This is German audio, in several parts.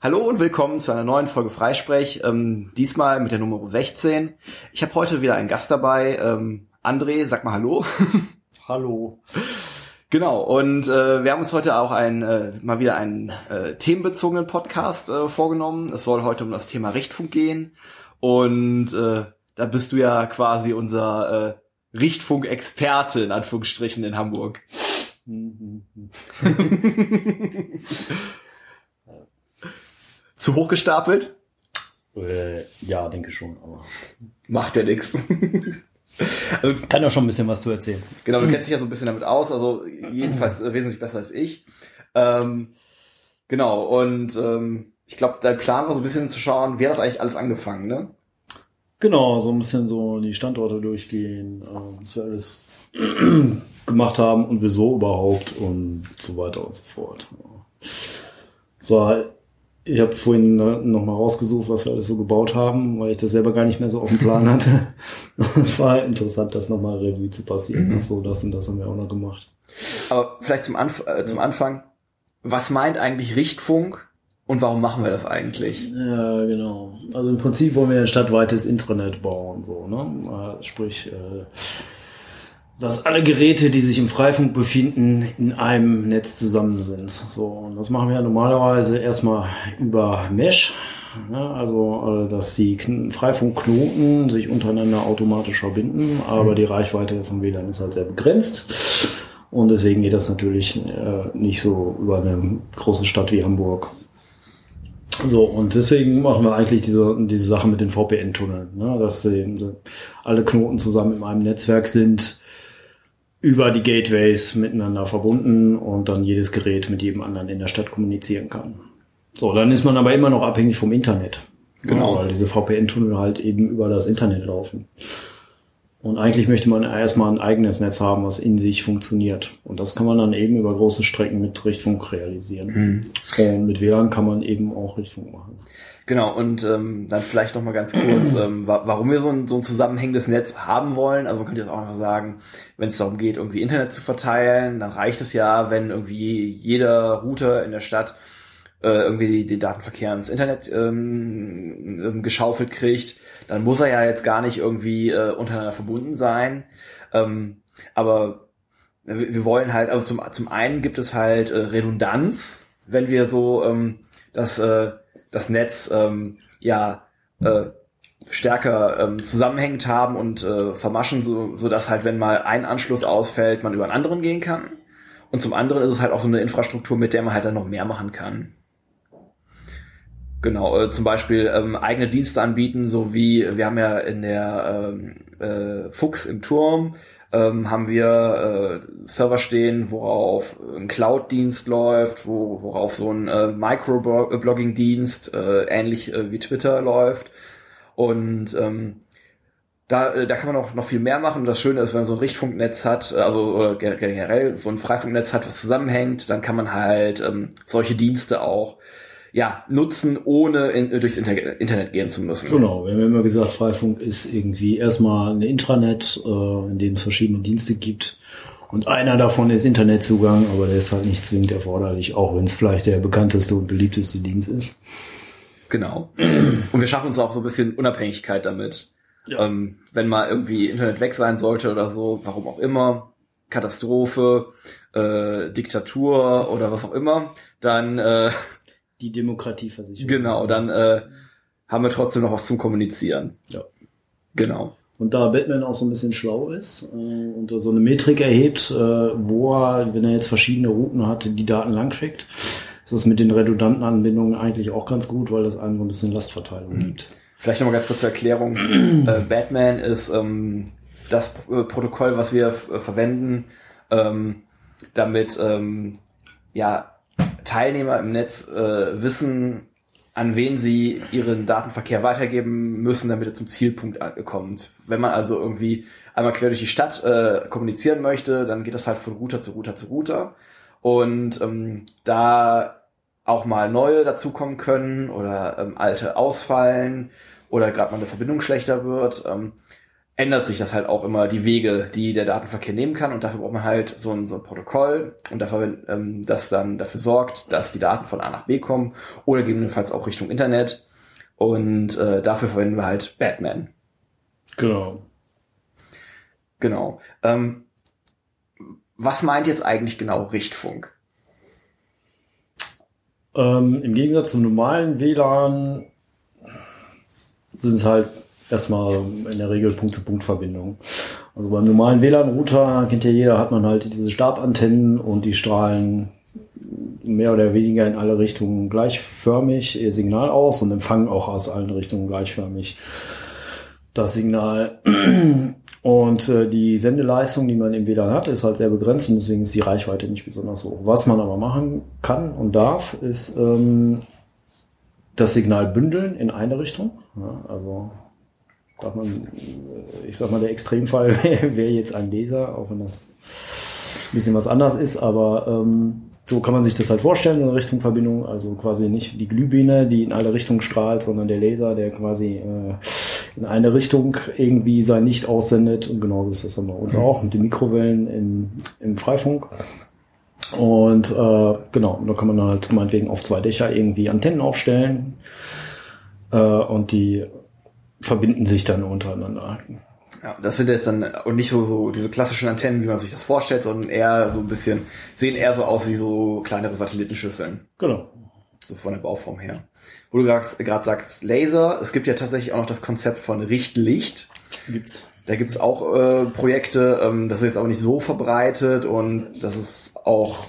Hallo und willkommen zu einer neuen Folge Freisprech, ähm, diesmal mit der Nummer 16. Ich habe heute wieder einen Gast dabei. Ähm, André, sag mal Hallo. Hallo. Genau, und äh, wir haben uns heute auch ein, äh, mal wieder einen äh, themenbezogenen Podcast äh, vorgenommen. Es soll heute um das Thema Richtfunk gehen. Und äh, da bist du ja quasi unser äh, Richtfunk-Experte in Anführungsstrichen in Hamburg. Zu hoch gestapelt? Äh, ja, denke schon, aber. Macht ja nichts. Also, Kann ja schon ein bisschen was zu erzählen. Genau, du kennst dich ja so ein bisschen damit aus, also jedenfalls äh, wesentlich besser als ich. Ähm, genau, und ähm, ich glaube, dein Plan war so ein bisschen zu schauen, wie hat das eigentlich alles angefangen, ne? Genau, so ein bisschen so die Standorte durchgehen, äh, was wir alles gemacht haben und wieso überhaupt und so weiter und so fort. So, ich habe vorhin nochmal rausgesucht, was wir alles so gebaut haben, weil ich das selber gar nicht mehr so auf dem Plan hatte. es war interessant, das nochmal Revue zu passieren. Mhm. So, das und das haben wir auch noch gemacht. Aber vielleicht zum, Anf äh, zum Anfang, was meint eigentlich Richtfunk und warum machen wir das eigentlich? Ja, genau. Also im Prinzip wollen wir ein stadtweites Intranet bauen, so, ne? Äh, sprich, äh, dass alle Geräte, die sich im Freifunk befinden, in einem Netz zusammen sind. So, und das machen wir ja normalerweise erstmal über Mesh. Ne? Also, äh, dass die Freifunkknoten sich untereinander automatisch verbinden, aber die Reichweite von WLAN ist halt sehr begrenzt. Und deswegen geht das natürlich äh, nicht so über eine große Stadt wie Hamburg. So, und deswegen machen wir eigentlich diese, diese Sache mit den VPN-Tunneln, ne? dass sie, alle Knoten zusammen in einem Netzwerk sind über die Gateways miteinander verbunden und dann jedes Gerät mit jedem anderen in der Stadt kommunizieren kann. So, dann ist man aber immer noch abhängig vom Internet. Genau. Ja, weil diese VPN-Tunnel halt eben über das Internet laufen. Und eigentlich möchte man erstmal ein eigenes Netz haben, was in sich funktioniert. Und das kann man dann eben über große Strecken mit Richtfunk realisieren. Mhm. Und mit WLAN kann man eben auch Richtfunk machen. Genau, und ähm, dann vielleicht noch mal ganz kurz, ähm, warum wir so ein, so ein zusammenhängendes Netz haben wollen. Also man könnte jetzt auch noch sagen, wenn es darum geht, irgendwie Internet zu verteilen, dann reicht es ja, wenn irgendwie jeder Router in der Stadt äh, irgendwie die, die Datenverkehr ins Internet ähm, ähm geschaufelt kriegt. Dann muss er ja jetzt gar nicht irgendwie äh, untereinander verbunden sein. Ähm, aber wir wollen halt, also zum, zum einen gibt es halt äh, Redundanz, wenn wir so ähm, das äh, das Netz ähm, ja äh, stärker ähm, zusammenhängend haben und äh, vermaschen, so, so dass halt, wenn mal ein Anschluss ausfällt, man über einen anderen gehen kann. Und zum anderen ist es halt auch so eine Infrastruktur, mit der man halt dann noch mehr machen kann. Genau, äh, zum Beispiel ähm, eigene Dienste anbieten, so wie wir haben ja in der ähm, äh, Fuchs im Turm ähm, haben wir äh, Server stehen, worauf ein Cloud-Dienst läuft, wo, worauf so ein äh, Microblogging-Dienst äh, ähnlich äh, wie Twitter läuft. Und ähm, da, äh, da kann man auch noch viel mehr machen. Das Schöne ist, wenn man so ein Richtfunknetz hat, äh, also oder generell so ein Freifunknetz hat, was zusammenhängt, dann kann man halt ähm, solche Dienste auch ja, nutzen, ohne in, durchs Internet gehen zu müssen. Genau, wir haben immer gesagt, Freifunk ist irgendwie erstmal ein Intranet, äh, in dem es verschiedene Dienste gibt. Und einer davon ist Internetzugang, aber der ist halt nicht zwingend erforderlich, auch wenn es vielleicht der bekannteste und beliebteste Dienst ist. Genau. Und wir schaffen uns auch so ein bisschen Unabhängigkeit damit. Ja. Ähm, wenn mal irgendwie Internet weg sein sollte oder so, warum auch immer, Katastrophe, äh, Diktatur oder was auch immer, dann äh, die Demokratieversicherung. Genau, dann äh, haben wir trotzdem noch was zum Kommunizieren. Ja. Genau. Und da Batman auch so ein bisschen schlau ist äh, und so eine Metrik erhebt, äh, wo er, wenn er jetzt verschiedene Routen hat, die Daten langschickt, ist das mit den redundanten Anbindungen eigentlich auch ganz gut, weil das einem so ein bisschen Lastverteilung mhm. gibt. Vielleicht nochmal ganz kurz zur Erklärung. äh, Batman ist ähm, das äh, Protokoll, was wir äh, verwenden, ähm, damit ähm, ja Teilnehmer im Netz äh, wissen, an wen sie ihren Datenverkehr weitergeben müssen, damit er zum Zielpunkt kommt. Wenn man also irgendwie einmal quer durch die Stadt äh, kommunizieren möchte, dann geht das halt von Router zu Router zu Router. Und ähm, da auch mal neue dazukommen können oder ähm, alte ausfallen oder gerade mal eine Verbindung schlechter wird, ähm, ändert sich das halt auch immer die Wege, die der Datenverkehr nehmen kann und dafür braucht man halt so ein, so ein Protokoll und dafür, ähm, das dann dafür sorgt, dass die Daten von A nach B kommen oder gegebenenfalls auch Richtung Internet und äh, dafür verwenden wir halt Batman. Genau. Genau. Ähm, was meint jetzt eigentlich genau Richtfunk? Ähm, Im Gegensatz zum normalen WLAN sind es halt erstmal in der Regel Punkt-zu-Punkt-Verbindung. Also beim normalen WLAN-Router, kennt ja jeder, hat man halt diese Stabantennen und die strahlen mehr oder weniger in alle Richtungen gleichförmig ihr Signal aus und empfangen auch aus allen Richtungen gleichförmig das Signal. Und äh, die Sendeleistung, die man im WLAN hat, ist halt sehr begrenzt und deswegen ist die Reichweite nicht besonders hoch. Was man aber machen kann und darf, ist ähm, das Signal bündeln in eine Richtung. Ja, also darf man, ich sag mal, der Extremfall wäre wär jetzt ein Laser, auch wenn das ein bisschen was anders ist, aber ähm, so kann man sich das halt vorstellen, so eine Richtungverbindung, also quasi nicht die Glühbirne, die in alle Richtungen strahlt, sondern der Laser, der quasi äh, in eine Richtung irgendwie sein Licht aussendet. Und genau das ist das bei uns mhm. auch mit den Mikrowellen im, im Freifunk. Und äh, genau, da kann man halt meinetwegen auf zwei Dächer irgendwie Antennen aufstellen äh, und die verbinden sich dann untereinander. Ja, das sind jetzt dann und nicht so, so diese klassischen Antennen, wie man sich das vorstellt, sondern eher so ein bisschen, sehen eher so aus wie so kleinere Satellitenschüsseln. Genau. So von der Bauform her. Wo du gerade sagst, Laser, es gibt ja tatsächlich auch noch das Konzept von Richtlicht. Gibt's. Da gibt's auch äh, Projekte, ähm, das ist jetzt aber nicht so verbreitet und das ist auch.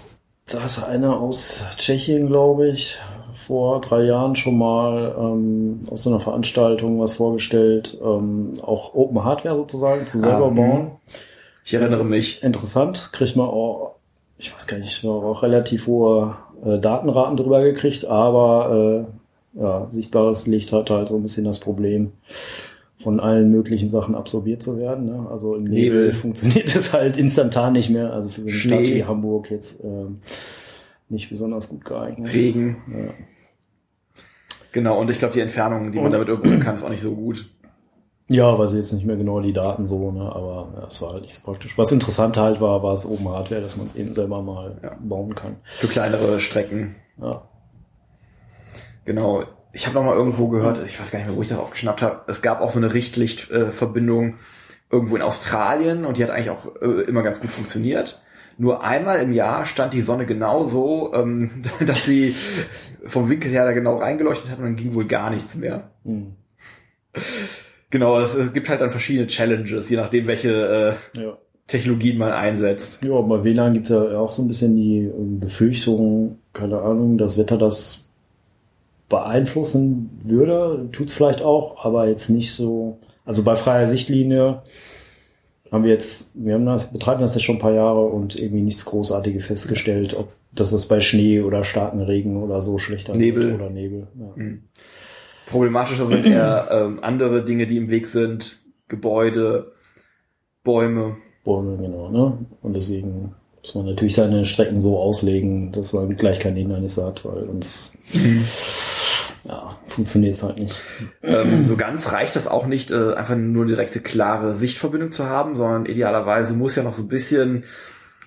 Da hatte einer aus Tschechien, glaube ich, vor drei Jahren schon mal ähm, auf so einer Veranstaltung was vorgestellt, ähm, auch Open Hardware sozusagen zu selber ah, bauen. Ich erinnere mich. Interessant, kriegt man auch, ich weiß gar nicht, auch relativ hohe äh, Datenraten drüber gekriegt, aber äh, ja, sichtbares Licht hat halt so ein bisschen das Problem, von allen möglichen Sachen absorbiert zu werden. Ne? Also im Nebel, Nebel funktioniert es halt instantan nicht mehr. Also für so eine. Stadt wie Hamburg jetzt ähm, nicht besonders gut geeignet. Regen. Ja. Genau, und ich glaube, die Entfernung, die man damit überbrücken kann, ist auch nicht so gut. Ja, weil sie jetzt nicht mehr genau die Daten so, ne? aber ja, es war halt nicht so praktisch. Was interessant halt war, war es oben Hardware, dass man es eben selber mal ja. bauen kann. Für kleinere Strecken. Ja. Genau. Ich habe noch mal irgendwo gehört, ich weiß gar nicht mehr, wo ich das aufgeschnappt habe. Es gab auch so eine Richtlichtverbindung äh, irgendwo in Australien und die hat eigentlich auch äh, immer ganz gut funktioniert. Nur einmal im Jahr stand die Sonne genau so, ähm, dass sie vom Winkel her da genau reingeleuchtet hat und dann ging wohl gar nichts mehr. Mhm. Genau, es, es, gibt halt dann verschiedene Challenges, je nachdem, welche äh, ja. Technologien man einsetzt. Ja, bei WLAN gibt es ja auch so ein bisschen die ähm, Befürchtung, keine Ahnung, das Wetter das beeinflussen würde. Tut's vielleicht auch, aber jetzt nicht so. Also bei freier Sichtlinie haben wir jetzt, wir haben das, betreiben das jetzt schon ein paar Jahre und irgendwie nichts Großartiges festgestellt, ob das ist bei Schnee oder starken Regen oder so schlechter Nebel. oder Nebel. Ja. Mhm. Problematischer sind eher ähm, andere Dinge, die im Weg sind, Gebäude, Bäume. Bäume, genau, ne? Und deswegen muss man natürlich seine Strecken so auslegen, dass man gleich kein Hindernisse hat, weil sonst mhm ja, funktioniert es halt nicht. Ähm, so ganz reicht das auch nicht, äh, einfach nur direkte, klare Sichtverbindung zu haben, sondern idealerweise muss ja noch so ein bisschen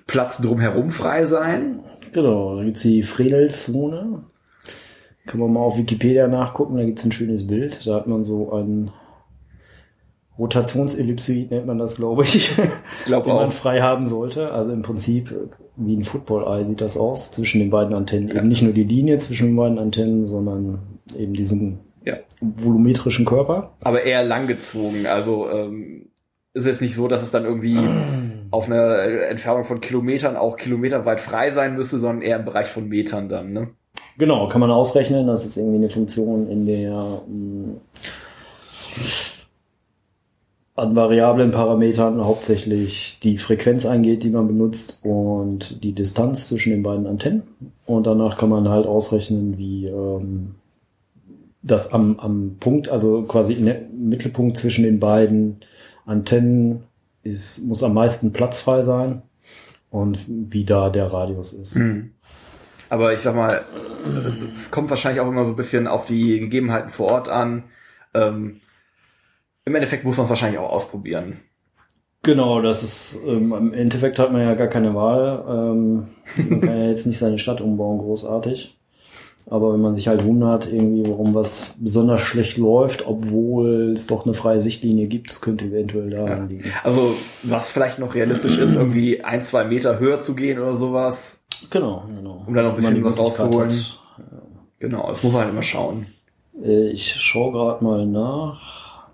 Platz drumherum frei sein. Genau, da gibt's die Fredelzone. Kann man mal auf Wikipedia nachgucken, da gibt's ein schönes Bild. Da hat man so ein Rotationsellipsoid nennt man das, glaube ich, ich glaub den man frei haben sollte. Also im Prinzip wie ein Football-Eye sieht das aus zwischen den beiden Antennen. Ja. Eben nicht nur die Linie zwischen den beiden Antennen, sondern eben diesen ja. volumetrischen Körper. Aber eher langgezogen. Also ähm, ist jetzt nicht so, dass es dann irgendwie auf einer Entfernung von Kilometern auch kilometerweit frei sein müsste, sondern eher im Bereich von Metern dann. Ne? Genau, kann man ausrechnen. Das ist irgendwie eine Funktion, in der mh, hm, an variablen Parametern hauptsächlich die Frequenz eingeht, die man benutzt und die Distanz zwischen den beiden Antennen. Und danach kann man halt ausrechnen, wie ähm, das am, am Punkt, also quasi im Mittelpunkt zwischen den beiden Antennen ist, muss am meisten Platz frei sein und wie da der Radius ist. Mhm. Aber ich sag mal, es kommt wahrscheinlich auch immer so ein bisschen auf die Gegebenheiten vor Ort an. Ähm, Im Endeffekt muss man es wahrscheinlich auch ausprobieren. Genau, das ist, ähm, im Endeffekt hat man ja gar keine Wahl. Ähm, man kann ja jetzt nicht seine Stadt umbauen, großartig. Aber wenn man sich halt wundert, irgendwie, warum was besonders schlecht läuft, obwohl es doch eine freie Sichtlinie gibt, das könnte eventuell daran Ja. liegen. Also, was vielleicht noch realistisch ist, irgendwie ein, zwei Meter höher zu gehen oder sowas. Genau, genau. Um da noch ein bisschen was rauszuholen. hat. Genau, das muss man halt immer schauen. Äh, Ich schaue gerade mal nach.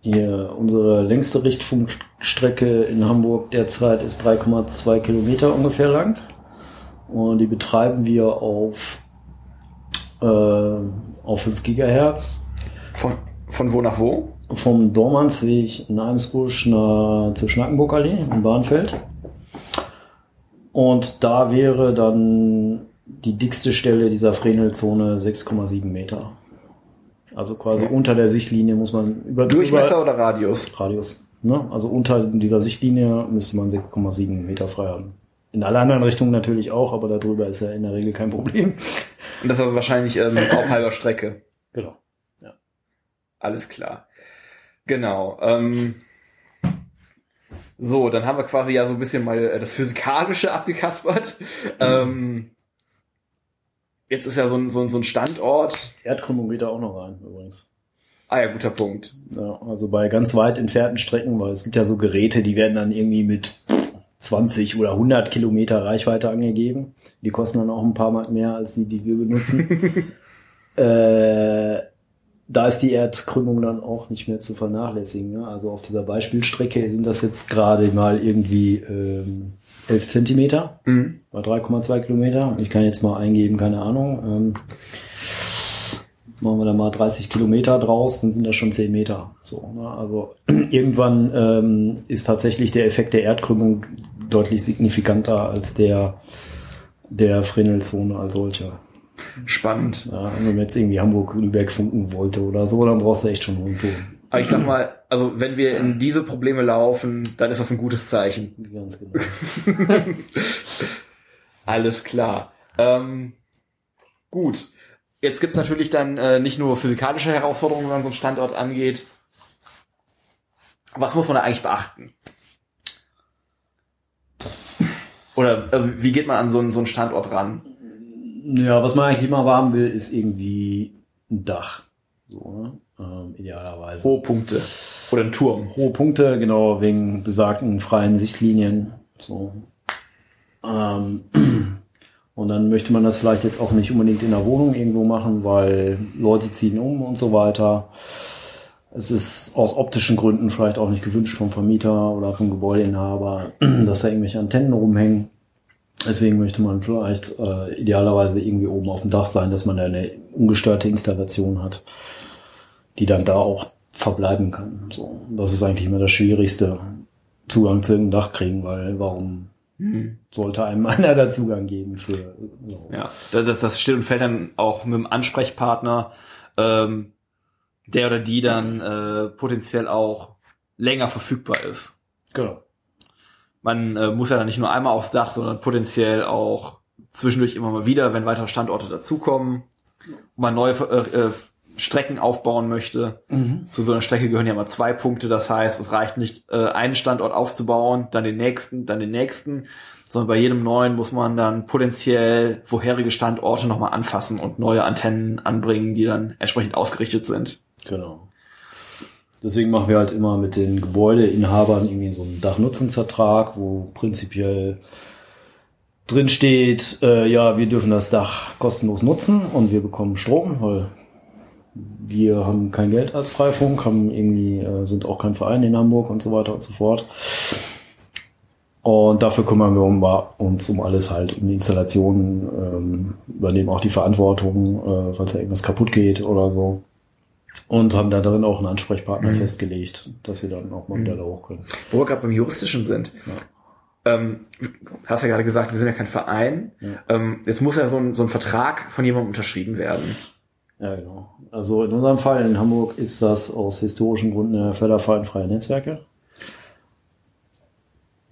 Hier, unsere längste Richtfunkstrecke in Hamburg derzeit ist 3,2 Kilometer ungefähr lang. Und die betreiben wir auf, äh, auf 5 Gigahertz. Von, von wo nach wo? Vom Dormansweg in Eimsbusch nach, zur Schnackenburgallee im Bahnfeld. Und da wäre dann die dickste Stelle dieser Frenelzone 6,7 Meter. Also quasi Ja. unter der Sichtlinie muss man über Durchmesser über oder Radius? Radius. Ne? Also unter dieser Sichtlinie müsste man 6,7 Meter frei haben. In alle anderen Richtungen natürlich auch, aber darüber ist ja in der Regel kein Problem. Und das ist wahrscheinlich ähm, auf halber Strecke. Genau. Alles klar. Genau. Ähm, so, dann haben wir quasi ja so ein bisschen mal äh, das Physikalische abgekaspert. Ähm, jetzt ist ja so ein, so ein, so ein Standort. Erdkrümmung geht da auch noch rein, übrigens. Ah ja, guter Punkt. Ja, also bei ganz weit entfernten Strecken, weil es gibt ja so Geräte, die werden dann irgendwie mit 20 oder 100 Kilometer Reichweite angegeben. Die kosten dann auch ein paar Mal mehr als die, die wir benutzen. äh, da ist die Erdkrümmung dann auch nicht mehr zu vernachlässigen. Ne? Also auf dieser Beispielstrecke sind das jetzt gerade mal irgendwie ähm, 11 Zentimeter Mhm. bei 3,2 Kilometer. Ich kann jetzt mal eingeben, keine Ahnung. Ähm, machen wir da mal 30 Kilometer draus, dann sind das schon 10 Meter. So, ne? Also irgendwann ähm, ist tatsächlich der Effekt der Erdkrümmung deutlich signifikanter als der der Fresnelzone als solche. Spannend. Ja, wenn man jetzt irgendwie Hamburg-Lübeck funken wollte oder so, dann brauchst du echt schon einen Ton. Aber ich sag mal, also wenn wir in diese Probleme laufen, dann ist das ein gutes Zeichen. Ganz genau. Alles klar. Ähm, gut. Jetzt gibt's natürlich dann äh, nicht nur physikalische Herausforderungen, wenn man so einen Standort angeht. Was muss man da eigentlich beachten? Oder also, wie geht man an so einen, so einen Standort ran? Ja, was man eigentlich immer haben will, ist irgendwie ein Dach. So, ne? ähm, idealerweise. Hohe Punkte. Oder ein Turm. hohe Punkte, genau, wegen besagten freien Sichtlinien. So. Ähm, und dann möchte man das vielleicht jetzt auch nicht unbedingt in der Wohnung irgendwo machen, weil Leute ziehen um und so weiter. Es ist aus optischen Gründen vielleicht auch nicht gewünscht vom Vermieter oder vom Gebäudeinhaber, dass da irgendwelche Antennen rumhängen. Deswegen möchte man vielleicht äh, idealerweise irgendwie oben auf dem Dach sein, dass man da eine ungestörte Installation hat, die dann da auch verbleiben kann. So, das ist eigentlich immer das Schwierigste, Zugang zu dem Dach kriegen, weil warum sollte einem einer da Zugang geben für so. Ja, das, das- steht und fällt dann auch mit dem Ansprechpartner, ähm, der oder die dann äh, potenziell auch länger verfügbar ist. Genau. Man äh, muss ja dann nicht nur einmal aufs Dach, sondern potenziell auch zwischendurch immer mal wieder, wenn weitere Standorte dazukommen, man neue äh, äh, Strecken aufbauen möchte. Zu so einer Strecke gehören ja mal zwei Punkte. Das heißt, es reicht nicht, äh, einen Standort aufzubauen, dann den nächsten, dann den nächsten, sondern bei jedem neuen muss man dann potenziell vorherige Standorte nochmal anfassen und neue Antennen anbringen, die dann entsprechend ausgerichtet sind. Genau. Deswegen machen wir halt immer mit den Gebäudeinhabern irgendwie so einen Dachnutzungsvertrag, wo prinzipiell drin steht, äh, ja, wir dürfen das Dach kostenlos nutzen und wir bekommen Strom, weil wir haben kein Geld als Freifunk, haben irgendwie, äh, sind auch kein Verein in Hamburg und so weiter und so fort. Und dafür kümmern wir um, uns um alles halt, um die Installation, ähm, übernehmen auch die Verantwortung, äh, falls da irgendwas kaputt geht oder so. Und haben da drin auch einen Ansprechpartner Mhm. festgelegt, dass wir dann auch mal wieder da hoch können. Wo wir gerade beim Juristischen sind. Ähm, hast ja gerade gesagt, wir sind ja kein Verein. Ja. Ähm, jetzt muss ja so ein, so ein Vertrag von jemandem unterschrieben werden. Ja, genau. Also in unserem Fall in Hamburg ist das aus historischen Gründen der Förderverein Netzwerke.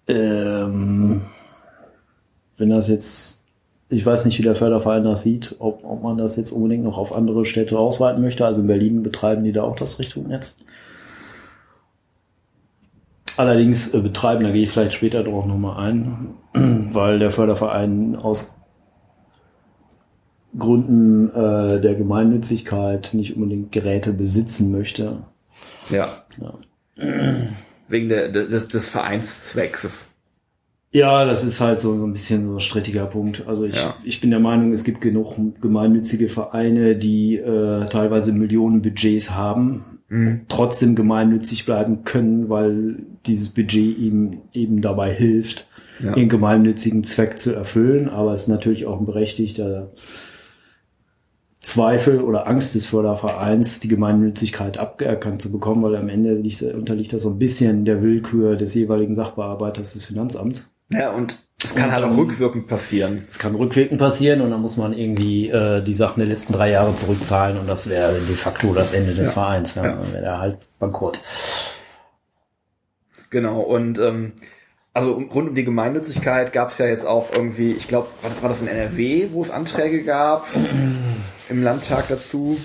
Ähm, wenn das jetzt, ich weiß nicht, wie der Förderverein das sieht, ob, ob man das jetzt unbedingt noch auf andere Städte ausweiten möchte. Also in Berlin betreiben die da auch das Richtfunknetz. allerdings äh, betreiben, da gehe ich vielleicht später drauf nochmal ein, weil der Förderverein aus Gründen äh, der Gemeinnützigkeit nicht unbedingt Geräte besitzen möchte. Ja. ja. Wegen der, des, des Vereinszweckses. Ja, das ist halt so, so ein bisschen so ein strittiger Punkt. Also ich, ja. ich bin der Meinung, es gibt genug gemeinnützige Vereine, die äh, teilweise Millionen Budgets haben, mhm. trotzdem gemeinnützig bleiben können, weil dieses Budget ihm eben dabei hilft, ja. den gemeinnützigen Zweck zu erfüllen. Aber es ist natürlich auch ein berechtigter Zweifel oder Angst des Fördervereins, die Gemeinnützigkeit abgeerkannt zu bekommen, weil am Ende liegt, unterliegt das so ein bisschen der Willkür des jeweiligen Sachbearbeiters des Finanzamts. Ja, und es kann und halt auch rückwirkend passieren. Es kann rückwirkend passieren und dann muss man irgendwie äh, die Sachen der letzten drei Jahre zurückzahlen und das wäre de facto das Ende des ja. Vereins. Ja. ja. Dann wäre er halt bankrott. Genau, und ähm, also rund um die Gemeinnützigkeit gab es ja jetzt auch irgendwie, ich glaube, war, war das in NRW, wo es Anträge gab im Landtag dazu?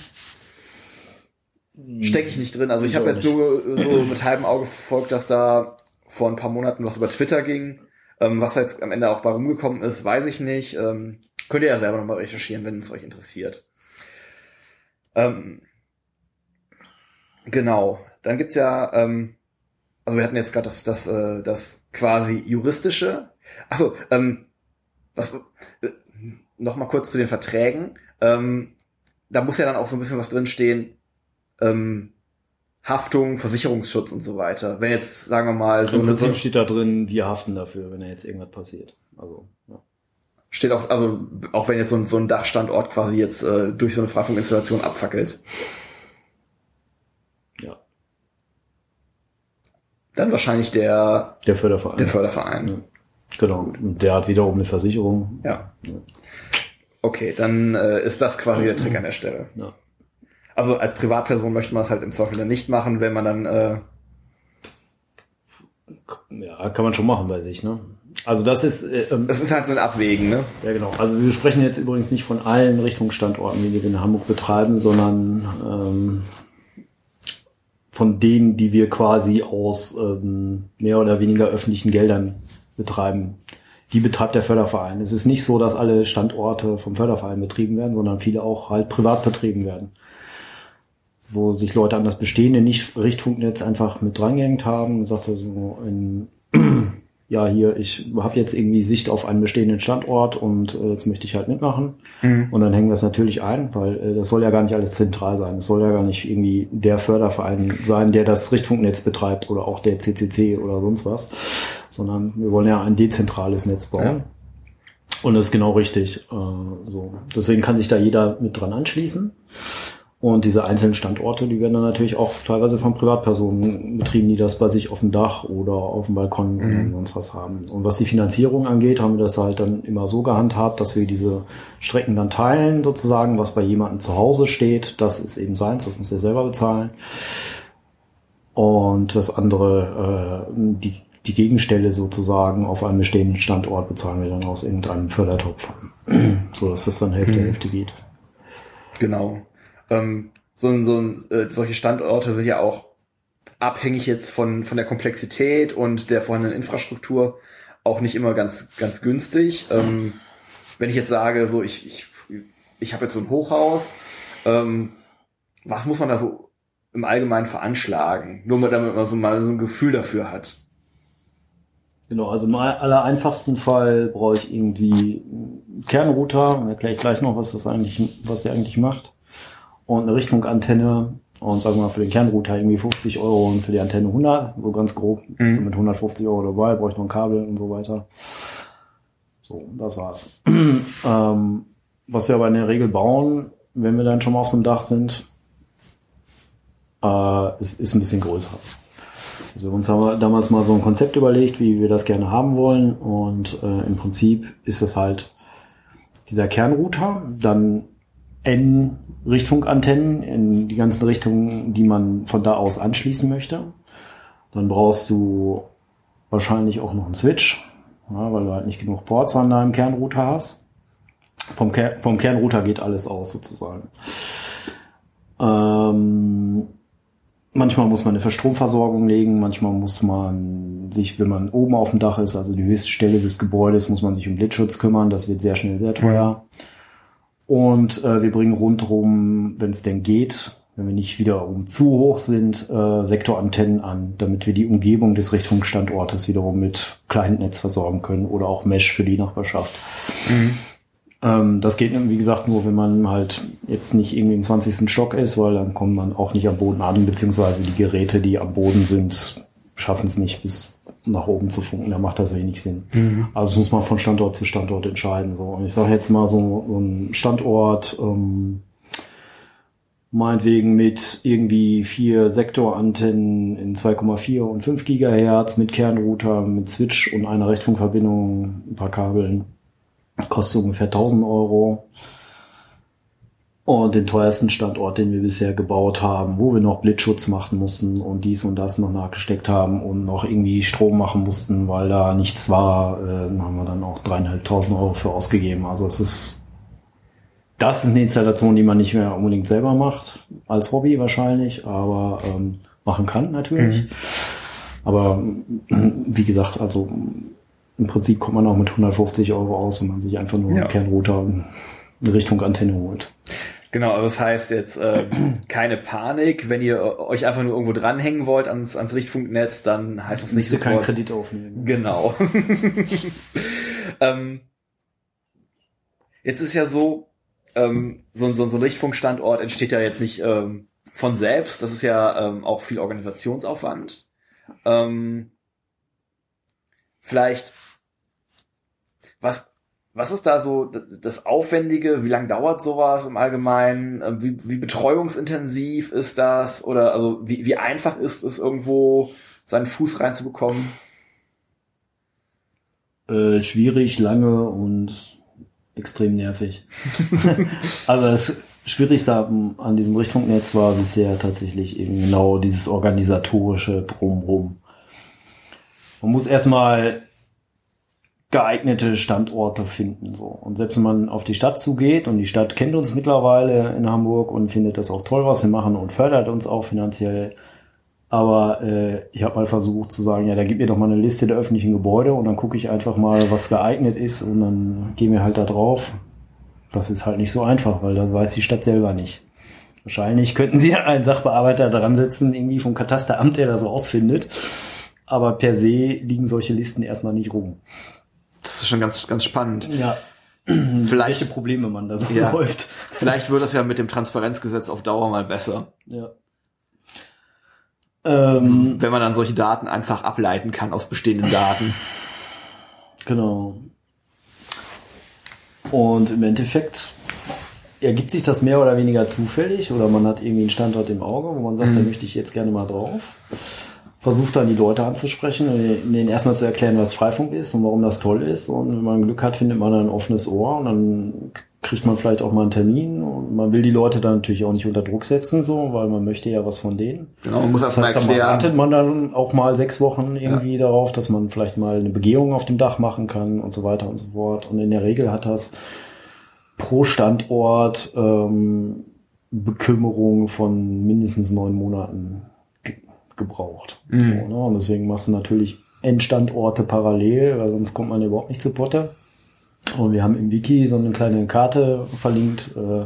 Stecke ich nicht drin. Also ich habe jetzt nur so mit halbem Auge verfolgt, dass da vor ein paar Monaten was über Twitter ging. Ähm, was da jetzt am Ende auch bei rumgekommen ist, weiß ich nicht. Ähm, könnt ihr ja selber nochmal recherchieren, wenn es euch interessiert. Ähm, genau. Dann gibt's ja ähm, also wir hatten jetzt gerade das, das, äh, das quasi juristische. Achso, ähm, was, äh, noch mal kurz zu den Verträgen. Ähm, da muss ja dann auch so ein bisschen was drinstehen. Ähm, Haftung, Versicherungsschutz und so weiter. Wenn jetzt, sagen wir mal, so. Im Prinzip so steht da drin, wir haften dafür, wenn da jetzt irgendwas passiert. Also, ja. Steht auch, also auch wenn jetzt so ein, so ein Dachstandort quasi jetzt äh, durch so eine Freifunk-Installation abfackelt. Dann wahrscheinlich der, der Förderverein. Der Förderverein. Ja. Genau. Und der hat wiederum eine Versicherung. Ja. ja. Okay, dann äh, ist das quasi der Trick an der Stelle. Ja. Also als Privatperson möchte man es halt im Software dann nicht machen, wenn man dann äh, ja, kann man schon machen bei sich, ne? Also das ist äh, ähm, das ist halt so ein Abwägen, ne? Ja, genau. Also wir sprechen jetzt übrigens nicht von allen Richtungsstandorten, die wir in Hamburg betreiben, sondern ähm, von denen, die wir quasi aus ähm, mehr oder weniger öffentlichen Geldern betreiben. Die betreibt der Förderverein. Es ist nicht so, dass alle Standorte vom Förderverein betrieben werden, sondern viele auch halt privat betrieben werden. Wo sich Leute an das bestehende Nicht-Richtfunknetz einfach mit drangehängt haben und sagt also in ja, hier, ich habe jetzt irgendwie Sicht auf einen bestehenden Standort und äh, jetzt möchte ich halt mitmachen. Mhm. Und dann hängen wir es natürlich ein, weil äh, das soll ja gar nicht alles zentral sein. Es soll ja gar nicht irgendwie der Förderverein sein, der das Richtfunknetz betreibt oder auch der CCC oder sonst was, sondern wir wollen ja ein dezentrales Netz bauen. Ja. Und das ist genau richtig. Äh, so. Deswegen kann sich da jeder mit dran anschließen. Und diese einzelnen Standorte, die werden dann natürlich auch teilweise von Privatpersonen betrieben, die das bei sich auf dem Dach oder auf dem Balkon mhm. oder sonst was haben. Und was die Finanzierung angeht, haben wir das halt dann immer so gehandhabt, dass wir diese Strecken dann teilen, sozusagen, was bei jemandem zu Hause steht. Das ist eben seins, das muss er selber bezahlen. Und das andere, äh, die, die Gegenstelle sozusagen auf einem bestehenden Standort bezahlen wir dann aus irgendeinem Fördertopf. so dass das dann Hälfte mhm. Hälfte geht. Genau ähm, so, so äh, solche Standorte sind ja auch abhängig jetzt von, von der Komplexität und der vorhandenen Infrastruktur auch nicht immer ganz, ganz günstig. Ähm, wenn ich jetzt sage, so ich, ich, ich habe jetzt so ein Hochhaus, ähm, was muss man da so im Allgemeinen veranschlagen? Nur damit man so mal so ein Gefühl dafür hat. Genau, also im aller einfachsten Fall brauche ich irgendwie einen Kernrouter, erkläre ich gleich noch, was das eigentlich, was der eigentlich macht und eine Richtfunkantenne und sagen wir mal für den Kernrouter irgendwie 50 Euro und für die Antenne 100, so ganz grob. Mhm. Bist du mit 150 Euro dabei, brauche ich noch ein Kabel und so weiter. So, das war's. ähm, was wir aber in der Regel bauen, wenn wir dann schon mal auf so einem Dach sind, äh, ist, ist ein bisschen größer. Also uns haben wir damals mal so ein Konzept überlegt, wie wir das gerne haben wollen und äh, im Prinzip ist das halt dieser Kernrouter, dann N Richtfunkantennen in die ganzen Richtungen, die man von da aus anschließen möchte. Dann brauchst du wahrscheinlich auch noch einen Switch, ja, weil du halt nicht genug Ports an deinem Kernrouter hast. Vom, Ker vom Kernrouter geht alles aus sozusagen. Ähm, manchmal muss man eine Verstromversorgung legen, manchmal muss man sich, wenn man oben auf dem Dach ist, also die höchste Stelle des Gebäudes, muss man sich um Blitzschutz kümmern. Das wird sehr schnell sehr teuer. Und äh, wir bringen rundherum, wenn es denn geht, wenn wir nicht wiederum zu hoch sind, äh, Sektorantennen an, damit wir die Umgebung des Richtfunkstandortes wiederum mit Clientnetz versorgen können oder auch Mesh für die Nachbarschaft. Mhm. Ähm, das geht, wie gesagt, nur, wenn man halt jetzt nicht irgendwie im 20. Stock ist, weil dann kommt man auch nicht am Boden an, beziehungsweise die Geräte, die am Boden sind, schaffen es nicht bis nach oben zu funken, da macht das wenig Sinn. Mhm. Also muss man von Standort zu Standort entscheiden. So. Und ich sage jetzt mal so, ein Standort, ähm, meinetwegen mit irgendwie vier Sektorantennen in 2,4 und 5 Gigahertz mit Kernrouter, mit Switch und einer Rechtfunkverbindung, ein paar Kabeln, kostet ungefähr 1000 Euro. Und den teuersten Standort, den wir bisher gebaut haben, wo wir noch Blitzschutz machen mussten und dies und das noch nachgesteckt haben und noch irgendwie Strom machen mussten, weil da nichts war, äh, haben wir dann auch dreieinhalbtausend Euro für ausgegeben. Also es ist das ist eine Installation, die man nicht mehr unbedingt selber macht, als Hobby wahrscheinlich, aber ähm, machen kann natürlich. Mhm. Aber wie gesagt, also im Prinzip kommt man auch mit 150 Euro aus, wenn man sich einfach nur ja. einen Kernrouter eine Richtung Antenne holt. Genau, also das heißt jetzt äh, keine Panik, wenn ihr euch einfach nur irgendwo dranhängen wollt ans, ans Richtfunknetz, dann heißt das nicht so. keinen Kredit aufnehmen. Genau. ähm, jetzt ist ja so, ähm, so, so, so ein Richtfunkstandort entsteht ja jetzt nicht ähm, von selbst. Das ist ja ähm, auch viel Organisationsaufwand. Ähm, vielleicht, was, was ist da so das Aufwendige? Wie lange dauert sowas im Allgemeinen? Ähm, wie, wie betreuungsintensiv ist das? Oder also wie, wie einfach ist es irgendwo seinen Fuß reinzubekommen? Äh, schwierig, lange und extrem nervig. Aber das Schwierigste an diesem Richtfunknetz war bisher tatsächlich eben genau dieses organisatorische Drumrum. Man muss erstmal geeignete Standorte finden, so. Und selbst wenn man auf die Stadt zugeht und die Stadt kennt uns mittlerweile in Hamburg und findet das auch toll, was wir machen und fördert uns auch finanziell, aber äh, ich habe mal versucht zu sagen, ja, da gib mir doch mal eine Liste der öffentlichen Gebäude und dann gucke ich einfach mal, was geeignet ist und dann gehen wir halt da drauf. Das ist halt nicht so einfach, weil das weiß die Stadt selber nicht. Wahrscheinlich könnten sie einen Sachbearbeiter dran setzen, irgendwie vom Katasteramt, der das ausfindet. Aber per se liegen solche Listen erstmal nicht rum. Das ist schon ganz, ganz spannend. Ja. Vielleicht, Welche Probleme man da so ja. läuft. Vielleicht wird das ja mit dem Transparenzgesetz auf Dauer mal besser. Ja. Ähm, Wenn man dann solche Daten einfach ableiten kann aus bestehenden Daten. Genau. Und im Endeffekt ergibt sich das mehr oder weniger zufällig oder man hat irgendwie einen Standort im Auge, wo man sagt, mhm. da möchte ich jetzt gerne mal drauf. Versucht dann die Leute anzusprechen und denen erstmal zu erklären, was Freifunk ist und warum das toll ist. Und wenn man Glück hat, findet man ein offenes Ohr und dann kriegt man vielleicht auch mal einen Termin und man will die Leute dann natürlich auch nicht unter Druck setzen, so, weil man möchte ja was von denen. Genau, man muss das, das heißt, mal erklären. wartet man dann auch mal sechs Wochen irgendwie ja. darauf, dass man vielleicht mal eine Begehung auf dem Dach machen kann und so weiter und so fort. Und in der Regel hat das pro Standort ähm, Bekümmerung von mindestens neun Monaten gebraucht. Mhm. So, ne? Und deswegen machst du natürlich Endstandorte parallel, weil sonst kommt man überhaupt nicht zu Potter. Und wir haben im Wiki so eine kleine Karte verlinkt. Äh,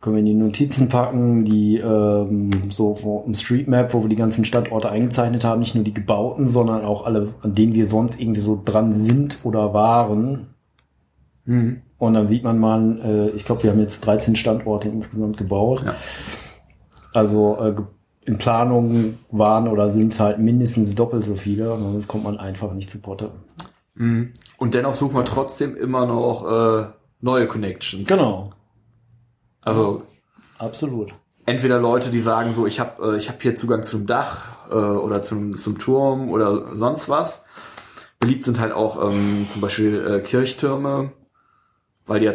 können wir in die Notizen packen, die ähm, so wo, im Streetmap, wo wir die ganzen Standorte eingezeichnet haben, nicht nur die gebauten, sondern auch alle, an denen wir sonst irgendwie so dran sind oder waren. Mhm. Und dann sieht man mal, äh, ich glaube, wir haben jetzt 13 Standorte insgesamt gebaut. Ja. Also äh, in Planung waren oder sind halt mindestens doppelt so viele, sonst kommt man einfach nicht zu Potte. Mhm. Und dennoch suchen wir trotzdem immer noch äh, neue Connections. Genau. Also absolut. Entweder Leute, die sagen so, ich habe äh, ich hab hier Zugang zum Dach äh, oder zum, zum Turm oder sonst was. Beliebt sind halt auch ähm, zum Beispiel äh, Kirchtürme, weil die ja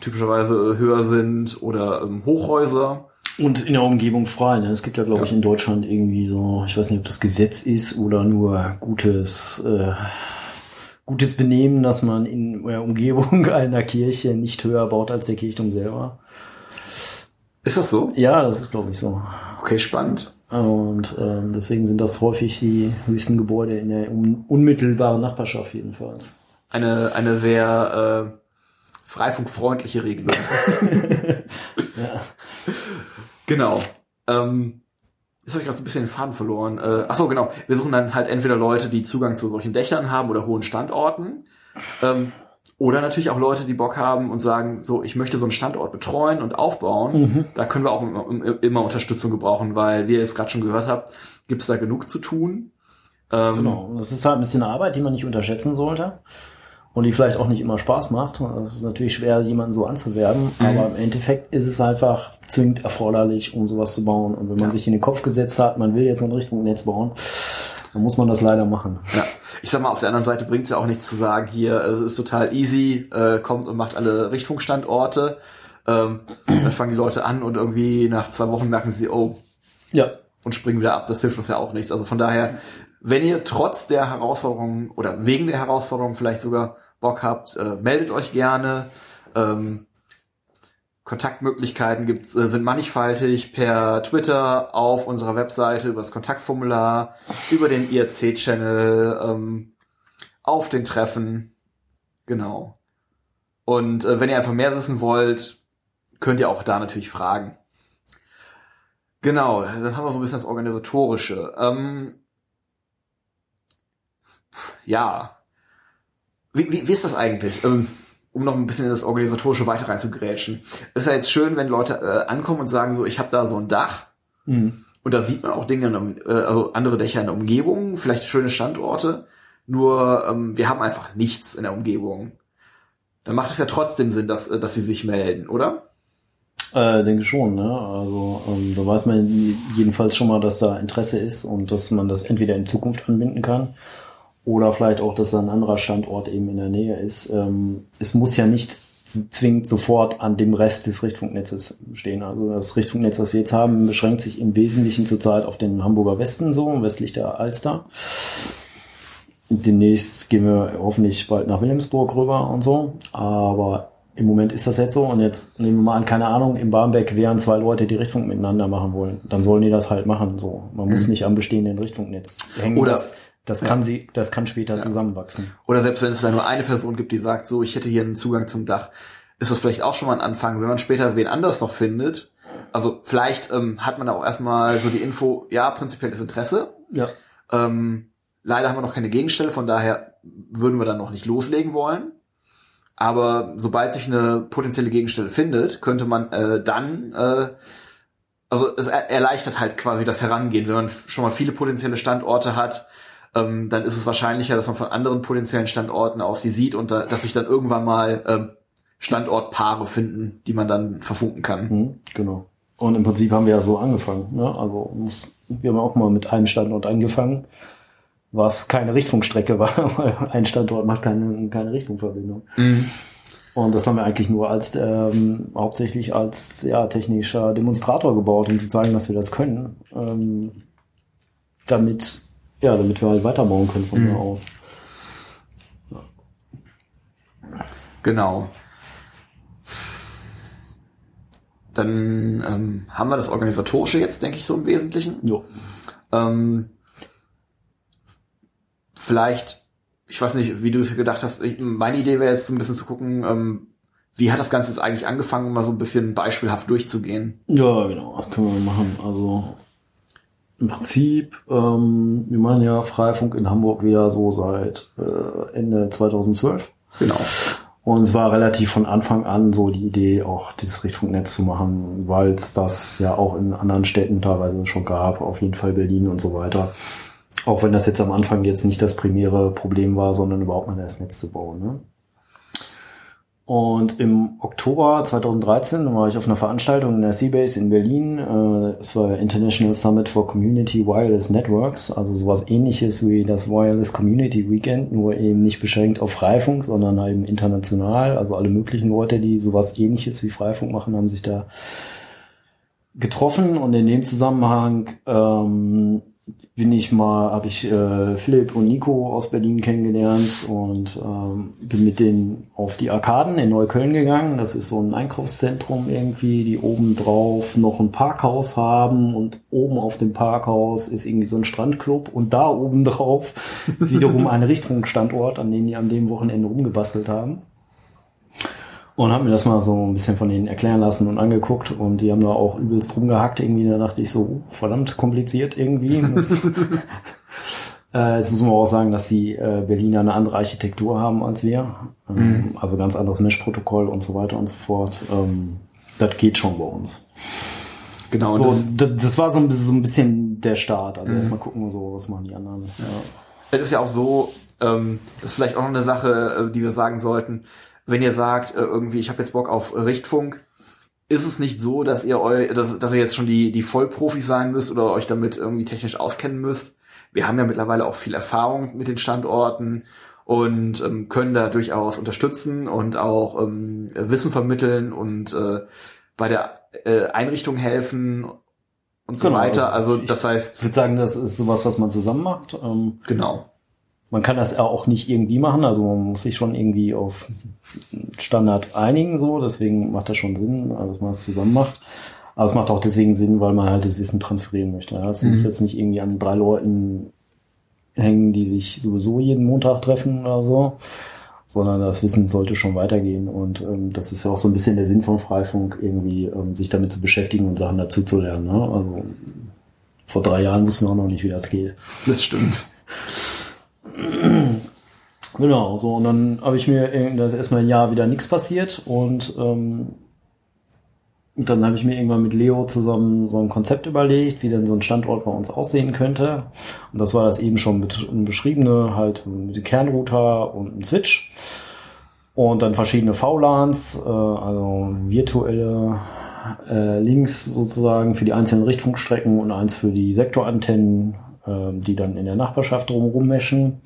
typischerweise höher sind oder ähm, Hochhäuser. Und in der Umgebung frei. Ne? Es gibt ja, glaube ja. ich, in Deutschland irgendwie so, ich weiß nicht, ob das Gesetz ist oder nur gutes äh, gutes Benehmen, dass man in der Umgebung einer Kirche nicht höher baut als der Kirchturm selber. Ist das so? Ja, das ist glaube ich so. Okay, spannend. Und ähm, deswegen sind das häufig die höchsten Gebäude in der un unmittelbaren Nachbarschaft jedenfalls. Eine, eine sehr äh, freifunkfreundliche Regelung. ja. Genau. Ähm, jetzt habe ich gerade so ein bisschen den Faden verloren. Äh, ach so, genau. Wir suchen dann halt entweder Leute, die Zugang zu solchen Dächern haben oder hohen Standorten. Ähm, oder natürlich auch Leute, die Bock haben und sagen, so, ich möchte so einen Standort betreuen und aufbauen. Mhm. Da können wir auch immer, immer Unterstützung gebrauchen, weil, wie ihr jetzt gerade schon gehört habt, gibt es da genug zu tun. Ähm, genau, das ist halt ein bisschen Arbeit, die man nicht unterschätzen sollte und die vielleicht auch nicht immer Spaß macht. Es ist natürlich schwer, jemanden so anzuwerben, mhm. aber im Endeffekt ist es einfach zwingend erforderlich, um sowas zu bauen. Und wenn man ja. sich in den Kopf gesetzt hat, man will jetzt ein Richtfunknetz bauen, dann muss man das leider machen. Ja. Ich sag mal, auf der anderen Seite bringt es ja auch nichts zu sagen, hier, es ist total easy, äh, kommt und macht alle Richtfunkstandorte. Ähm, dann fangen die Leute an und irgendwie nach zwei Wochen merken sie, oh, ja. und springen wieder ab. Das hilft uns ja auch nichts. Also von daher, wenn ihr trotz der Herausforderungen oder wegen der Herausforderungen vielleicht sogar Bock habt, äh, meldet euch gerne. Ähm, Kontaktmöglichkeiten gibt's, äh, sind mannigfaltig per Twitter, auf unserer Webseite, über das Kontaktformular, über den IRC-Channel, ähm, auf den Treffen. Genau. Und äh, wenn ihr einfach mehr wissen wollt, könnt ihr auch da natürlich fragen. Genau, dann haben wir so ein bisschen das Organisatorische. Ähm, ja. Wie, wie, wie ist das eigentlich? Ähm, um noch ein bisschen in das Organisatorische weiter reinzugrätschen. Ist ja jetzt schön, wenn Leute äh, ankommen und sagen so, ich habe da so ein Dach mhm. und da sieht man auch Dinge, in, äh, also andere Dächer in der Umgebung, vielleicht schöne Standorte, nur ähm, wir haben einfach nichts in der Umgebung. Dann macht es ja trotzdem Sinn, dass, äh, dass sie sich melden, oder? Äh, denke schon, ne? Also ähm, da weiß man jedenfalls schon mal, dass da Interesse ist und dass man das entweder in Zukunft anbinden kann oder vielleicht auch, dass da ein anderer Standort eben in der Nähe ist. Ähm, es muss ja nicht zwingend sofort an dem Rest des Richtfunknetzes stehen. Also das Richtfunknetz, was wir jetzt haben, beschränkt sich im Wesentlichen zurzeit auf den Hamburger Westen so, westlich der Alster. Demnächst gehen wir hoffentlich bald nach Wilhelmsburg rüber und so. Aber im Moment ist das jetzt so. Und jetzt nehmen wir mal an, keine Ahnung, im Barmbek wären zwei Leute, die Richtfunk miteinander machen wollen. Dann sollen die das halt machen. So, Man muss mhm. nicht am bestehenden Richtfunknetz hängen. Oder, das, das kann ja. sie, das kann später ja. zusammenwachsen. Oder selbst wenn es da nur eine Person gibt, die sagt, so, ich hätte hier einen Zugang zum Dach, ist das vielleicht auch schon mal ein Anfang, wenn man später wen anders noch findet. Also vielleicht ähm, hat man auch erstmal so die Info, ja, prinzipielles Interesse. Ja. Ähm, leider haben wir noch keine Gegenstelle, von daher würden wir dann noch nicht loslegen wollen. Aber sobald sich eine potenzielle Gegenstelle findet, könnte man äh, dann, äh, also es erleichtert halt quasi das Herangehen, wenn man schon mal viele potenzielle Standorte hat, ähm, dann ist es wahrscheinlicher, dass man von anderen potenziellen Standorten aus die sieht und da, dass sich dann irgendwann mal ähm, Standortpaare finden, die man dann verfunken kann. Mhm, genau. Und im Prinzip haben wir ja so angefangen. Ne? Also muss, wir haben auch mal mit einem Standort angefangen, was keine Richtfunkstrecke war, weil ein Standort macht keine, keine Richtfunkverbindung. Mhm. Und das haben wir eigentlich nur als ähm, hauptsächlich als ja, technischer Demonstrator gebaut, um zu zeigen, dass wir das können. Ähm, damit ja, damit wir halt weiterbauen können von mhm. da aus. Ja. Genau. Dann ähm, haben wir das Organisatorische jetzt, denke ich, so im Wesentlichen. Jo. Ähm, vielleicht, ich weiß nicht, wie du es gedacht hast, ich, meine Idee wäre jetzt so ein bisschen zu gucken, ähm, wie hat das Ganze jetzt eigentlich angefangen, um mal so ein bisschen beispielhaft durchzugehen? Ja, genau, das können wir machen. Also im Prinzip, ähm, wir machen ja Freifunk in Hamburg wieder so seit äh, Ende 2012. Genau. Und es war relativ von Anfang an so die Idee, auch dieses Richtfunknetz zu machen, weil es das ja auch in anderen Städten teilweise schon gab, auf jeden Fall Berlin und so weiter. Auch wenn das jetzt am Anfang jetzt nicht das primäre Problem war, sondern überhaupt mal das Netz zu bauen. Ne? Und im Oktober 2013 war ich auf einer Veranstaltung in der Seabase in Berlin. Äh, es war International Summit for Community Wireless Networks, also sowas ähnliches wie das Wireless Community Weekend, nur eben nicht beschränkt auf Freifunk, sondern eben international. Also alle möglichen Leute, die sowas ähnliches wie Freifunk machen, haben sich da getroffen und in dem Zusammenhang ähm, bin ich mal, habe ich äh, Philipp und Nico aus Berlin kennengelernt und ähm, bin mit denen auf die Arkaden in Neukölln gegangen. Das ist so ein Einkaufszentrum irgendwie, die oben drauf noch ein Parkhaus haben und oben auf dem Parkhaus ist irgendwie so ein Strandclub und da oben drauf ist wiederum ein Richtfunkstandort, an dem die an dem Wochenende rumgebastelt haben und habe mir das mal so ein bisschen von denen erklären lassen und angeguckt und die haben da auch übelst rumgehackt irgendwie. Da dachte ich so, oh, verdammt kompliziert irgendwie. äh, jetzt muss man auch sagen, dass die äh, Berliner eine andere Architektur haben als wir. Ähm, mhm. Also ganz anderes Mesh-Protokoll und so weiter und so fort. Ähm, das geht schon bei uns. Genau. So, das, das, war so ein, bisschen, so ein bisschen der Start. Also mhm. erstmal gucken, so, was machen die anderen. Ja. Es ist ja auch so, ähm, das ist vielleicht auch noch eine Sache, äh, die wir sagen sollten wenn ihr sagt, äh, irgendwie, ich habe jetzt Bock auf Richtfunk, ist es nicht so, dass ihr eu, dass, dass ihr jetzt schon die, die Vollprofis sein müsst oder euch damit irgendwie technisch auskennen müsst? Wir haben ja mittlerweile auch viel Erfahrung mit den Standorten und ähm, können da durchaus unterstützen und auch ähm, Wissen vermitteln und äh, bei der äh, Einrichtung helfen und so genau, weiter. Also, also das heißt. Ich würde sagen, das ist sowas, was man zusammen macht. Ähm, genau. Man kann das auch nicht irgendwie machen, also man muss sich schon irgendwie auf Standard einigen, so, deswegen macht das schon Sinn, dass man es zusammen macht. Aber es macht auch deswegen Sinn, weil man halt das Wissen transferieren möchte. Es mhm. muss jetzt nicht irgendwie an drei Leuten hängen, die sich sowieso jeden Montag treffen oder so, sondern das Wissen sollte schon weitergehen. Und ähm, das ist ja auch so ein bisschen der Sinn von Freifunk, irgendwie ähm, sich damit zu beschäftigen und Sachen dazu zu lernen. Ne? Also vor drei Jahren wussten wir auch noch nicht, wie das geht. Das stimmt. Genau, so und dann habe ich mir das erstmal ein Jahr wieder nichts passiert und ähm, dann habe ich mir irgendwann mit Leo zusammen so ein Konzept überlegt, wie denn so ein Standort bei uns aussehen könnte. Und das war das eben schon beschriebene, halt mit dem Kernrouter und einem Switch. Und dann verschiedene VLANs, äh, also virtuelle äh, Links sozusagen für die einzelnen Richtfunkstrecken und eins für die Sektorantennen, äh, die dann in der Nachbarschaft drumherum meschen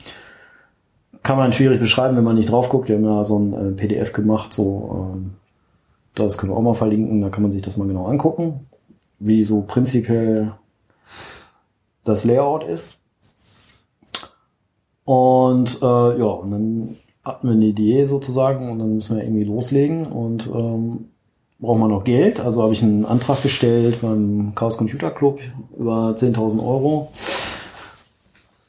kann man schwierig beschreiben, wenn man nicht drauf guckt. Wir haben ja so ein äh, PDF gemacht, so ähm, das können wir auch mal verlinken, da kann man sich das mal genau angucken, wie so prinzipiell das Layout ist. Und äh, ja, und dann hatten wir eine Idee sozusagen und dann müssen wir irgendwie loslegen und ähm, braucht man noch Geld. Also habe ich einen Antrag gestellt beim Chaos Computer Club über 10.000 Euro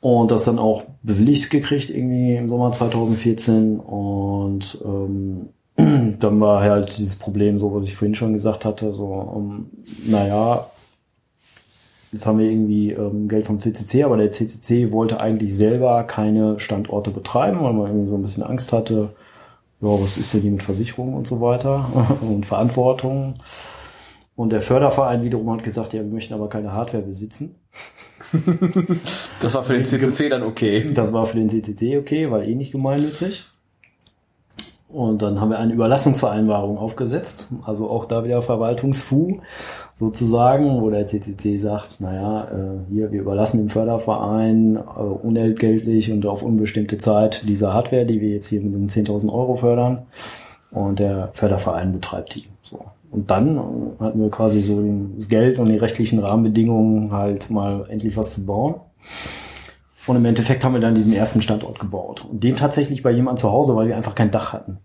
und das dann auch bewilligt gekriegt irgendwie im Sommer 2014 und ähm, dann war halt dieses Problem so, was ich vorhin schon gesagt hatte, so, um, naja, jetzt haben wir irgendwie ähm, Geld vom CCC, aber der CCC wollte eigentlich selber keine Standorte betreiben, weil man irgendwie so ein bisschen Angst hatte, ja, was ist denn die mit Versicherung und so weiter und Verantwortung. Und der Förderverein wiederum hat gesagt, ja, wir möchten aber keine Hardware besitzen. das war für den CCC dann okay. Das war für den CCC okay, weil eh nicht gemeinnützig. Und dann haben wir eine Überlassungsvereinbarung aufgesetzt, also auch da wieder Verwaltungsfu sozusagen, wo der CCC sagt, naja, äh, hier, wir überlassen dem Förderverein äh, unentgeltlich und auf unbestimmte Zeit diese Hardware, die wir jetzt hier mit den 10.000 Euro fördern. Und der Förderverein betreibt die. Und dann hatten wir quasi so das Geld und die rechtlichen Rahmenbedingungen halt mal endlich was zu bauen. Und im Endeffekt haben wir dann diesen ersten Standort gebaut. Und den tatsächlich bei jemandem zu Hause, weil wir einfach kein Dach hatten.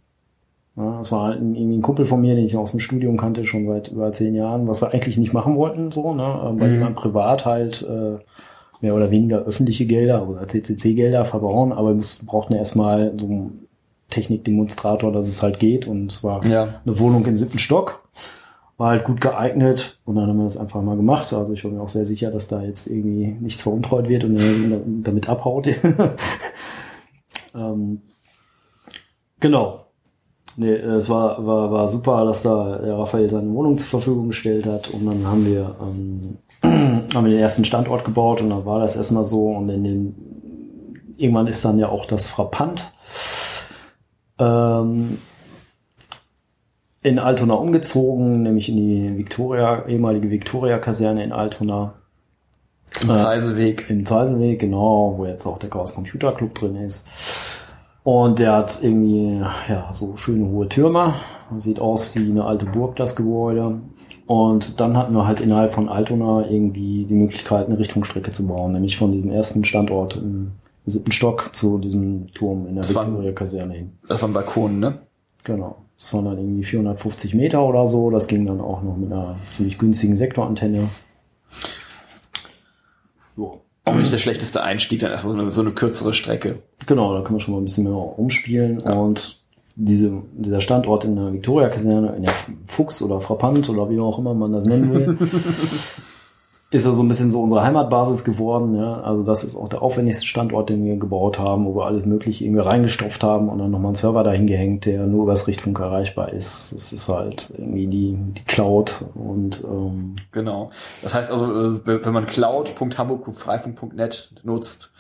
Ja, das war halt irgendwie ein Kumpel von mir, den ich aus dem Studium kannte, schon seit über zehn Jahren, was wir eigentlich nicht machen wollten, so, ne? Bei mhm. jemandem privat halt äh, mehr oder weniger öffentliche Gelder oder CCC-Gelder verbauen, aber wir brauchten erstmal so ein Technikdemonstrator, dass es halt geht. Und es war ja. eine Wohnung im siebten Stock. War halt gut geeignet und dann haben wir das einfach mal gemacht. Also ich war mir auch sehr sicher, dass da jetzt irgendwie nichts veruntreut wird und damit abhaut. ähm, genau. Nee, es war, war, war super, dass da der Raphael seine Wohnung zur Verfügung gestellt hat und dann haben wir, ähm, haben wir den ersten Standort gebaut und dann war das erstmal so und in den, irgendwann ist dann ja auch das Frappant ähm, in Altona umgezogen, nämlich in die Victoria, ehemalige Victoria-Kaserne in Altona. Im Zeiselweg. Im Zeiselweg, genau, wo jetzt auch der Chaos Computer Club drin ist. Und der hat irgendwie, ja, so schöne hohe Türme. Sieht aus wie eine alte Burg, das Gebäude. Und dann hatten wir halt innerhalb von Altona irgendwie die Möglichkeit, eine Richtfunkstrecke zu bauen, nämlich von diesem ersten Standort im siebten Stock zu diesem Turm in der Victoria-Kaserne hin. Das waren Balkonen, ne? Genau. Das waren dann irgendwie 450 Meter oder so. Das ging dann auch noch mit einer ziemlich günstigen Sektorantenne. So. Auch nicht der schlechteste Einstieg, dann erstmal so eine, so eine kürzere Strecke. Genau, da können wir schon mal ein bisschen mehr rumspielen. Und diese, dieser Standort in der Victoria-Kaserne, in der Fuchs oder Frappant oder wie auch immer man das nennen will, ist ja so ein bisschen so unsere Heimatbasis geworden. Ja? Also das ist auch der aufwendigste Standort, den wir gebaut haben, wo wir alles Mögliche irgendwie reingestopft haben und dann nochmal einen Server dahin gehängt, der nur übers Richtfunk erreichbar ist. Das ist halt irgendwie die, die Cloud und ähm, Genau. Das heißt also, äh, wenn man cloud.hamburg.freifunk.net nutzt,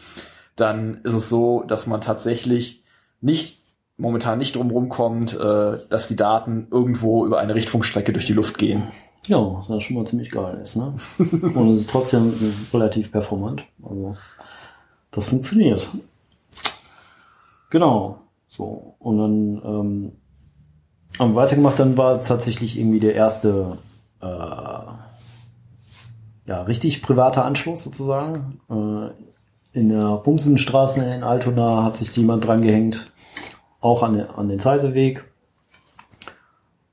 dann ist es so, dass man tatsächlich nicht momentan nicht drum kommt, äh, dass die Daten irgendwo über eine Richtfunkstrecke durch die Luft gehen. Ja, was ja schon mal ziemlich geil ist. Ne? und es ist trotzdem relativ performant. Also das funktioniert. Genau. So. Und dann ähm, haben wir weitergemacht, dann war tatsächlich irgendwie der erste äh, ja, richtig privater Anschluss sozusagen. Äh, in der Bumsenstraße in Altona hat sich jemand dran gehängt, auch an, den- an den Zeiseweg.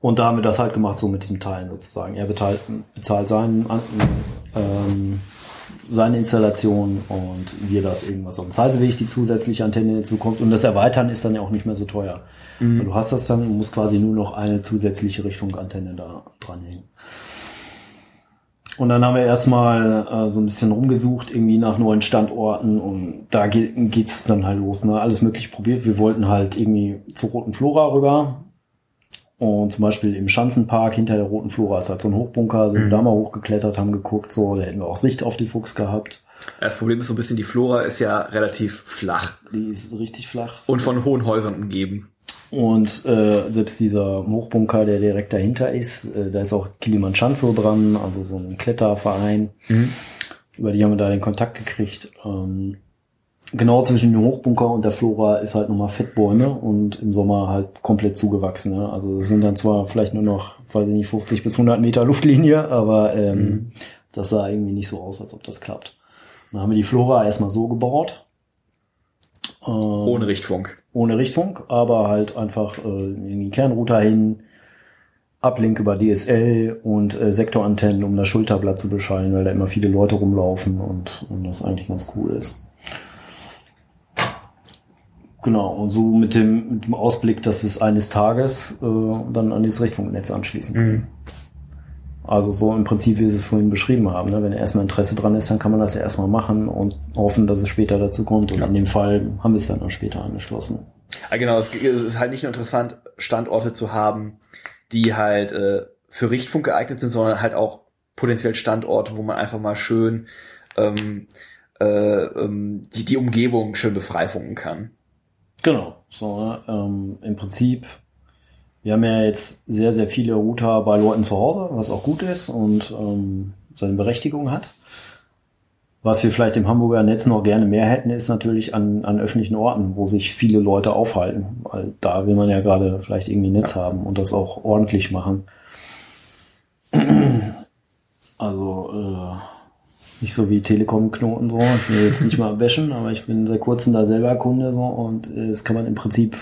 Und da haben wir das halt gemacht, so mit diesem Teilen sozusagen. Er bezahlt, bezahlt seinen, ähm, seine Installation und wir das irgendwas auf dem Zeiseweg, die zusätzliche Antenne hinzukommt. Und das Erweitern ist dann ja auch nicht mehr so teuer. Weil Du hast das dann und musst quasi nur noch eine zusätzliche Richtfunkantenne da dranhängen. Und dann haben wir erstmal äh, so ein bisschen rumgesucht, irgendwie nach neuen Standorten und da geht, geht's dann halt los, ne? Alles möglich probiert. Wir wollten halt irgendwie zur Roten Flora rüber. Und zum Beispiel im Schanzenpark hinter der Roten Flora ist halt so ein Hochbunker, sind Mhm. da mal hochgeklettert, haben geguckt, so, da hätten wir auch Sicht auf die Fuchs gehabt. Das Problem ist so ein bisschen, die Flora ist ja relativ flach Die ist richtig flach. und von hohen Häusern umgeben. Und äh, selbst dieser Hochbunker, der direkt dahinter ist, äh, da ist auch Kilimanjaro dran, also so ein Kletterverein. Über die haben wir da den Kontakt gekriegt. Ähm, genau zwischen dem Hochbunker und der Flora ist halt nochmal Fettbäume und im Sommer halt komplett zugewachsen. Ne? Also es sind dann zwar vielleicht nur noch, weiß ich nicht, 50 bis 100 Meter Luftlinie, aber ähm, Mhm. das sah irgendwie nicht so aus, als ob das klappt. Dann haben wir die Flora erstmal so gebaut. Ähm, Ohne Richtfunk. ohne Richtfunk, aber halt einfach äh, irgendwie Kernrouter hin, Uplink über DSL und äh, Sektorantennen, um das Schulterblatt zu beschallen, weil da immer viele Leute rumlaufen und, und das eigentlich ganz cool ist. Genau, und so mit dem, mit dem Ausblick, dass wir es eines Tages äh, dann an dieses Richtfunknetz anschließen können. Also so im Prinzip, wie wir es vorhin beschrieben haben. Ne? Wenn erstmal Interesse dran ist, dann kann man das ja erstmal machen und hoffen, dass es später dazu kommt. Und Ja. in dem Fall haben wir es dann auch später angeschlossen. Ja, genau, es ist halt nicht nur interessant, Standorte zu haben, die halt äh, für Richtfunk geeignet sind, sondern halt auch potenziell Standorte, wo man einfach mal schön ähm, äh, ähm, die, die Umgebung schön befreifunken kann. Genau. So, ähm, im Prinzip, wir haben ja jetzt sehr, sehr viele Router bei Leuten zu Hause, was auch gut ist und ähm, seine Berechtigung hat. Was wir vielleicht im Hamburger Netz noch gerne mehr hätten, ist natürlich an, an öffentlichen Orten, wo sich viele Leute aufhalten. Weil da will man ja gerade vielleicht irgendwie ein Netz haben und das auch ordentlich machen. Also äh, nicht so wie Telekom-Knoten so. Ich will jetzt nicht mal bashen, aber ich bin seit kurzem da selber Kunde so und äh, das kann man im Prinzip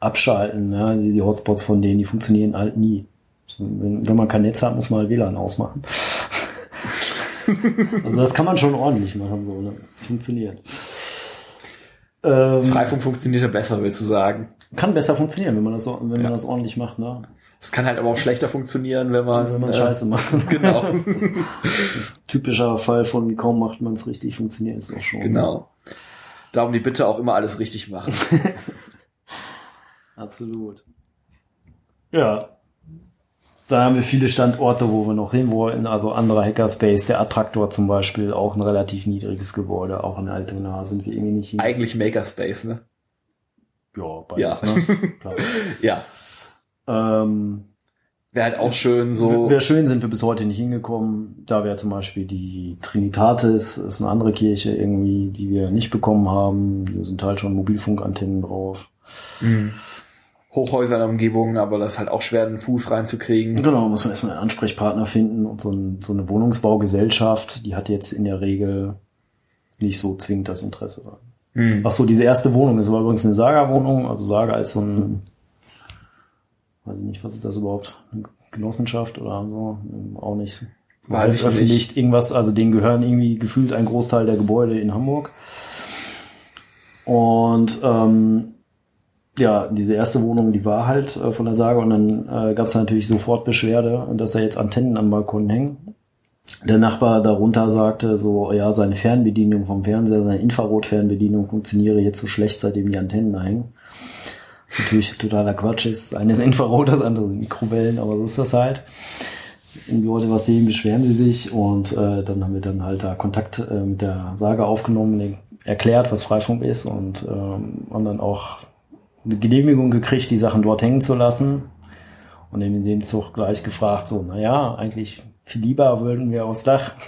abschalten. Ja? Die, die Hotspots von denen, die funktionieren halt nie. So, wenn, wenn man kein Netz hat, muss man halt WLAN ausmachen. also das kann man schon ordentlich machen, so, ne? Funktioniert. Ähm, Freifunk funktioniert ja besser, willst du sagen. kann besser funktionieren, wenn man das, wenn Ja. man das ordentlich macht, ne? Es kann halt aber auch schlechter funktionieren, wenn man, Wenn man äh, Scheiße macht. Genau, Typischer Fall von kaum macht man es richtig, funktioniert es auch schon. genau. Darum die Bitte auch immer alles richtig machen. Absolut. Ja. Da haben wir viele Standorte, wo wir noch hin wollen. Also anderer Hackerspace, der Attraktor zum Beispiel, auch ein relativ niedriges Gebäude, auch in Altona sind wir irgendwie nicht hin. Eigentlich Makerspace, ne? ja, beides, Ja. ne? Ja. Ähm, Wäre halt auch schön so. Wäre schön, sind wir bis heute nicht hingekommen. Da wäre zum Beispiel die Trinitatis, ist eine andere Kirche irgendwie, die wir nicht bekommen haben. Hier sind halt schon Mobilfunkantennen drauf. Mhm. Hochhäuser in der Umgebung, aber das ist halt auch schwer, den Fuß reinzukriegen. Genau, muss man erstmal einen Ansprechpartner finden und so, ein, so eine Wohnungsbaugesellschaft, die hat jetzt in der Regel nicht so zwingend das Interesse daran. Hm. Ach so, diese erste Wohnung, das war übrigens eine Saga-Wohnung. Also Saga ist so ein, weiß ich nicht, was ist das überhaupt? Eine Genossenschaft oder so? Auch nicht. Weiß ich Veröffentlicht irgendwas, also denen gehören irgendwie gefühlt ein Großteil der Gebäude in Hamburg. Und ähm, ja, diese erste Wohnung, die war halt äh, von der Saga und dann äh, gab es natürlich sofort Beschwerde, dass da jetzt Antennen am Balkon hängen. Der Nachbar darunter sagte so, ja, seine Fernbedienung vom Fernseher, seine Infrarot-Fernbedienung funktioniere jetzt so schlecht, seitdem die Antennen da hängen. Natürlich totaler Quatsch ist. Eines Infrarot, das andere sind Mikrowellen, aber so ist das halt. Wenn die Leute was sehen, beschweren sie sich und äh, dann haben wir dann halt da Kontakt äh, mit der Sage aufgenommen, erklärt, was Freifunk ist und ähm, haben dann auch eine Genehmigung gekriegt, die Sachen dort hängen zu lassen. Und in dem Zug gleich gefragt, so, naja, eigentlich viel lieber würden wir aufs Dach.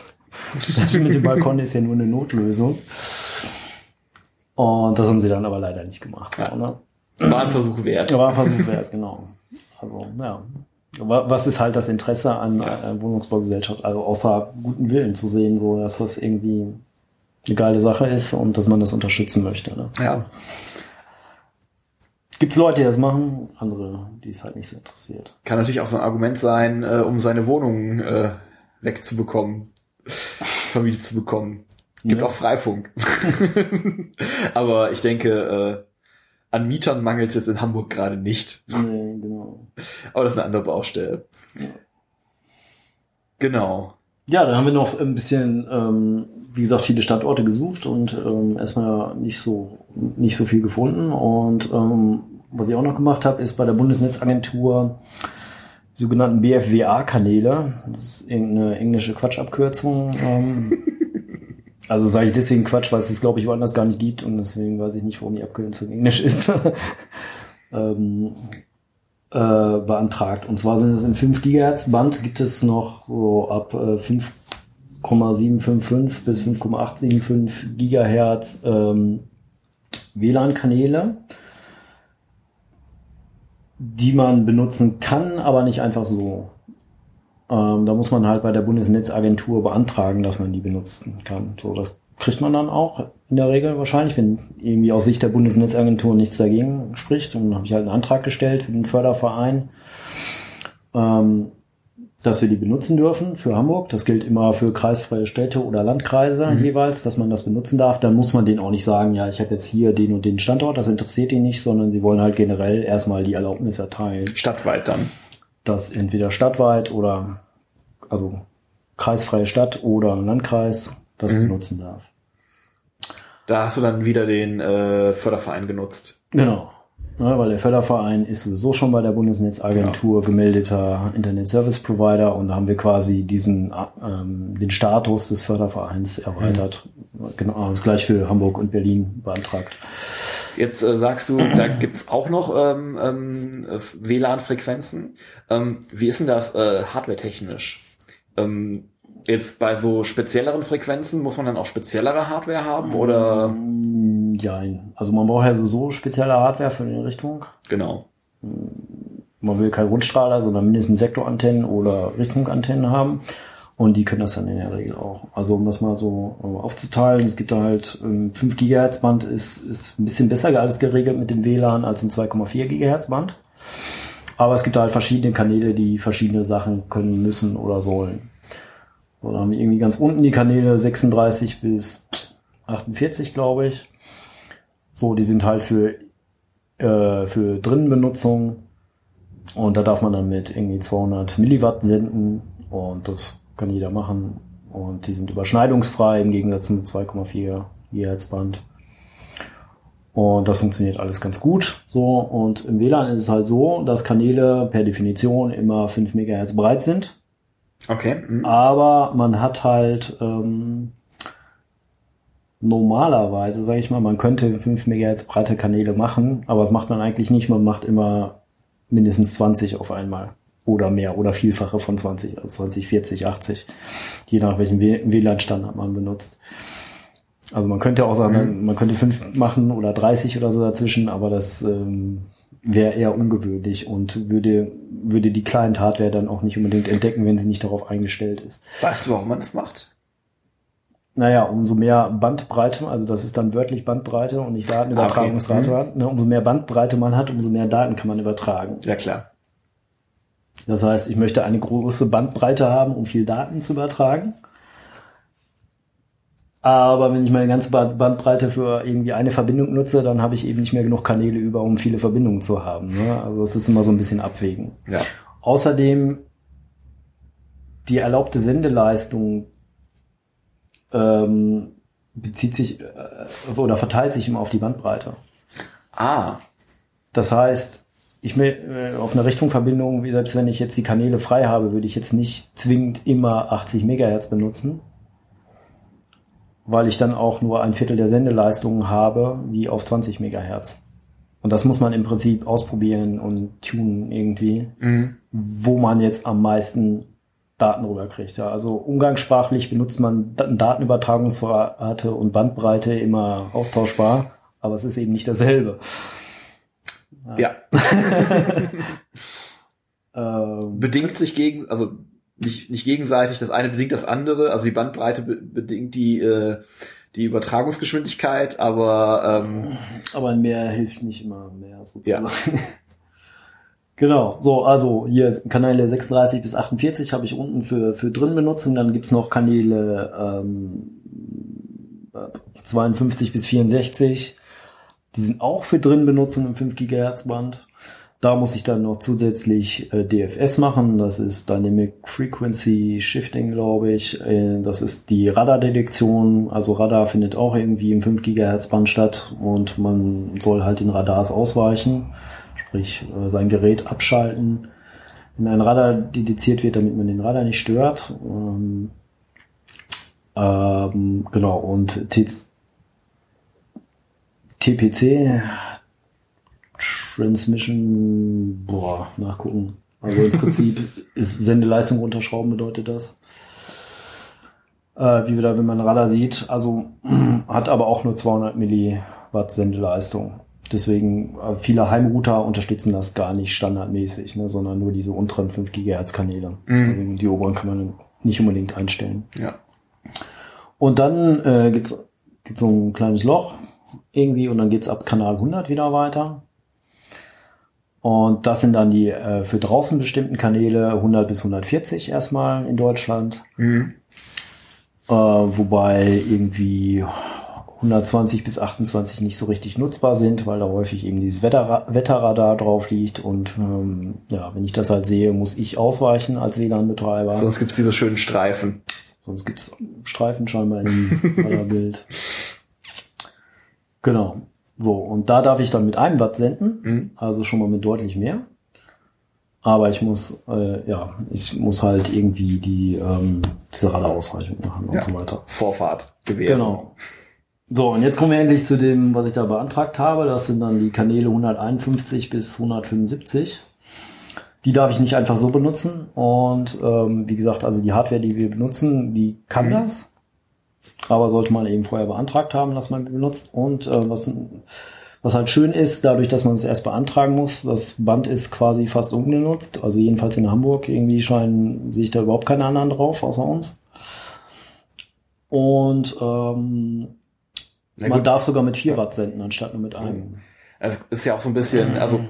Das mit dem Balkon ist ja nur eine Notlösung. Und das haben sie dann aber leider nicht gemacht. Ja. Ne? War ein Versuch wert. War ein Versuch wert, genau. Also, ja. Wa- Was ist halt das Interesse an Ja. äh, Wohnungsbaugesellschaft? Also außer guten Willen zu sehen, so dass das irgendwie eine geile Sache ist und dass man das unterstützen möchte. Ne? Ja. Gibt es Leute, die das machen, andere, die es halt nicht so interessiert. Kann natürlich auch so ein Argument sein, äh, um seine Wohnung äh, wegzubekommen, vermietet zu bekommen. Gibt Ja. auch Freifunk. Aber ich denke, äh, an Mietern mangelt es jetzt in Hamburg gerade nicht. Nee, genau. Aber das ist eine andere Baustelle. Ja. Genau. Ja, dann haben wir noch ein bisschen, ähm, wie gesagt, viele Standorte gesucht und ähm, erstmal nicht so nicht so viel gefunden. Und ähm, was ich auch noch gemacht habe, ist bei der Bundesnetzagentur sogenannten BFWA-Kanäle. Das ist irgendeine englische Quatschabkürzung. Ähm, also sage ich deswegen Quatsch, weil es das, glaube ich, woanders gar nicht gibt und deswegen weiß ich nicht, warum die Abkürzung Englisch ist. ähm, äh, beantragt. Und zwar sind es im 5 Gigahertz Band gibt es noch so ab äh, 5,755 bis 5,875 Gigahertz ähm, WLAN-Kanäle, die man benutzen kann, aber nicht einfach so. Ähm, da muss man halt bei der Bundesnetzagentur beantragen, dass man die benutzen kann. So, das kriegt man dann auch in der Regel wahrscheinlich, wenn irgendwie aus Sicht der Bundesnetzagentur nichts dagegen spricht. Und dann habe ich halt einen Antrag gestellt für den Förderverein, ähm, dass wir die benutzen dürfen für Hamburg. Das gilt immer für kreisfreie Städte oder Landkreise Mhm. jeweils, dass man das benutzen darf. Dann muss man denen auch nicht sagen, ja, ich habe jetzt hier den und den Standort, das interessiert ihn nicht, sondern sie wollen halt generell erstmal die Erlaubnis erteilen Stadtweit dann. Dass entweder stadtweit oder also kreisfreie Stadt oder Landkreis das Mhm. benutzen darf. Da hast du dann wieder den äh, Förderverein genutzt. Genau. Ja, weil der Förderverein ist sowieso schon bei der Bundesnetzagentur gemeldeter Internet Service Provider und da haben wir quasi diesen ähm, den Status des Fördervereins erweitert. Genau, das gleich für Hamburg und Berlin beantragt. Jetzt äh, sagst du, da gibt's auch noch ähm, ähm, äh, WLAN-Frequenzen. Ähm, wie ist denn das äh, hardware-technisch? Ähm, jetzt bei so spezielleren Frequenzen muss man dann auch speziellere Hardware haben oder Mm, Jein. Also man braucht ja sowieso spezielle Hardware für die Richtung. genau? Man will keinen Rundstrahler, sondern mindestens Sektorantennen oder Richtfunkantennen haben. Und die können das dann in der Regel auch. Also um das mal so äh, aufzuteilen, es gibt da halt ähm, 5 Gigahertz Band ist, ist ein bisschen besser alles geregelt mit dem WLAN als im 2,4 Gigahertz Band. Aber es gibt da halt verschiedene Kanäle, die verschiedene Sachen können müssen oder sollen. So, dann haben wir irgendwie ganz unten die Kanäle 36 bis 48, glaube ich. So, die sind halt für, äh, für Drinnenbenutzung. Und da darf man dann mit irgendwie 200 Milliwatt senden. Und das kann jeder machen. Und die sind überschneidungsfrei im Gegensatz zum 2,4 GHz Band. Und das funktioniert alles ganz gut. So, und im WLAN ist es halt so, dass Kanäle per Definition immer 5 Megahertz breit sind. Okay. mhm. Aber man hat halt ähm, normalerweise, sage ich mal, man könnte 5 MHz breite Kanäle machen, aber das macht man eigentlich nicht. Man macht immer mindestens 20 auf einmal oder mehr oder Vielfache von 20, also 20, 40, 80, je nach welchem WLAN-Standard man benutzt. Also man könnte auch sagen, Mhm. man könnte 5 machen oder 30 oder so dazwischen, aber das ähm, wäre eher ungewöhnlich und würde, würde die Client-Hardware dann auch nicht unbedingt entdecken, wenn sie nicht darauf eingestellt ist. Weißt du, warum man das macht? Naja, umso mehr Bandbreite, also das ist dann wörtlich Bandbreite und nicht Datenübertragungsrate Ah, hat, ne, umso mehr Bandbreite man hat, umso mehr Daten kann man übertragen. Ja, klar. Das heißt, ich möchte eine große Bandbreite haben, um viel Daten zu übertragen. Aber wenn ich meine ganze Band- Bandbreite für irgendwie eine Verbindung nutze, dann habe ich eben nicht mehr genug Kanäle über, um viele Verbindungen zu haben. Ne? Also es ist immer so ein bisschen abwägen. Ja. Außerdem die erlaubte Sendeleistung ähm, bezieht sich äh, oder verteilt sich immer auf die Bandbreite. Ah, Das heißt, ich will äh, auf einer Richtfunkverbindung, wie selbst wenn ich jetzt die Kanäle frei habe, würde ich jetzt nicht zwingend immer 80 Megahertz benutzen, weil ich dann auch nur ein Viertel der Sendeleistung habe, wie auf 20 Megahertz. Und das muss man im Prinzip ausprobieren und tunen irgendwie, mhm. wo man jetzt am meisten Daten rüberkriegt. Ja, also umgangssprachlich benutzt man Da- Datenübertragungsrate und Bandbreite immer austauschbar, aber es ist eben nicht dasselbe. Ja. Ähm, Bedingt sich gegen, also nicht, nicht gegenseitig, das eine bedingt das andere, also die Bandbreite be bedingt die, äh, die Übertragungsgeschwindigkeit, aber ähm, aber mehr hilft nicht immer mehr sozusagen. Genau, so, also hier Kanäle 36 bis 48 habe ich unten für, für drin Benutzung, dann gibt's noch Kanäle ähm, 52 bis 64, die sind auch für drin Benutzung im 5 GHz Band. Da muss ich dann noch zusätzlich äh, DFS machen, das ist Dynamic Frequency Shifting, glaube ich. Äh, das ist die Radardetektion, also Radar findet auch irgendwie im 5 GHz Band statt und man soll halt den Radars ausweichen, sprich äh, sein Gerät abschalten, wenn ein Radar dediziert wird, damit man den Radar nicht stört. Ähm, ähm, genau, und T TPC, Transmission, boah, nachgucken. Also im Prinzip ist Sendeleistung runterschrauben bedeutet das. Äh, wie wir da, wenn man Radar sieht, also hat aber auch nur 200 Milliwatt Sendeleistung. Deswegen, äh, viele Heimrouter unterstützen das gar nicht standardmäßig, ne, sondern nur diese unteren 5 GHz Kanäle. Mhm. Also die oberen kann man nicht unbedingt einstellen. ja. Und dann äh, gibt's gibt's so ein kleines Loch irgendwie und dann geht's ab Kanal 100 wieder weiter. Und das sind dann die äh, für draußen bestimmten Kanäle 100 bis 140 erstmal in Deutschland. Mhm. Äh, wobei irgendwie 120 bis 28 nicht so richtig nutzbar sind, weil da häufig eben dieses Wetter Wetterradar drauf liegt. Und ähm, ja, wenn ich das halt sehe, muss ich ausweichen als WLAN-Betreiber. Sonst gibt's diese schönen Streifen. Sonst gibt's Streifen scheinbar im Radarbild. Genau. So, und da darf ich dann mit einem Watt senden, Mhm. also schon mal mit deutlich mehr. Aber ich muss, äh, ja, ich muss halt irgendwie die ähm, diese Radarausreichung machen und Ja. so weiter. Vorfahrt gewähren. Genau. So, und jetzt kommen wir endlich zu dem, was ich da beantragt habe. Das sind dann die Kanäle 151 bis 175. Die darf ich nicht einfach so benutzen. Und ähm, wie gesagt, also die Hardware, die wir benutzen, die kann Mhm. das. Aber sollte man eben vorher beantragt haben, dass man benutzt. Und äh, was, was halt schön ist, dadurch, dass man es erst beantragen muss, das Band ist quasi fast ungenutzt. Also jedenfalls in Hamburg irgendwie scheinen, sehe ich da überhaupt keine anderen drauf, außer uns. Und ähm, man darf sogar mit 4 Watt senden, anstatt nur mit einem. Es ist ja auch so ein bisschen, also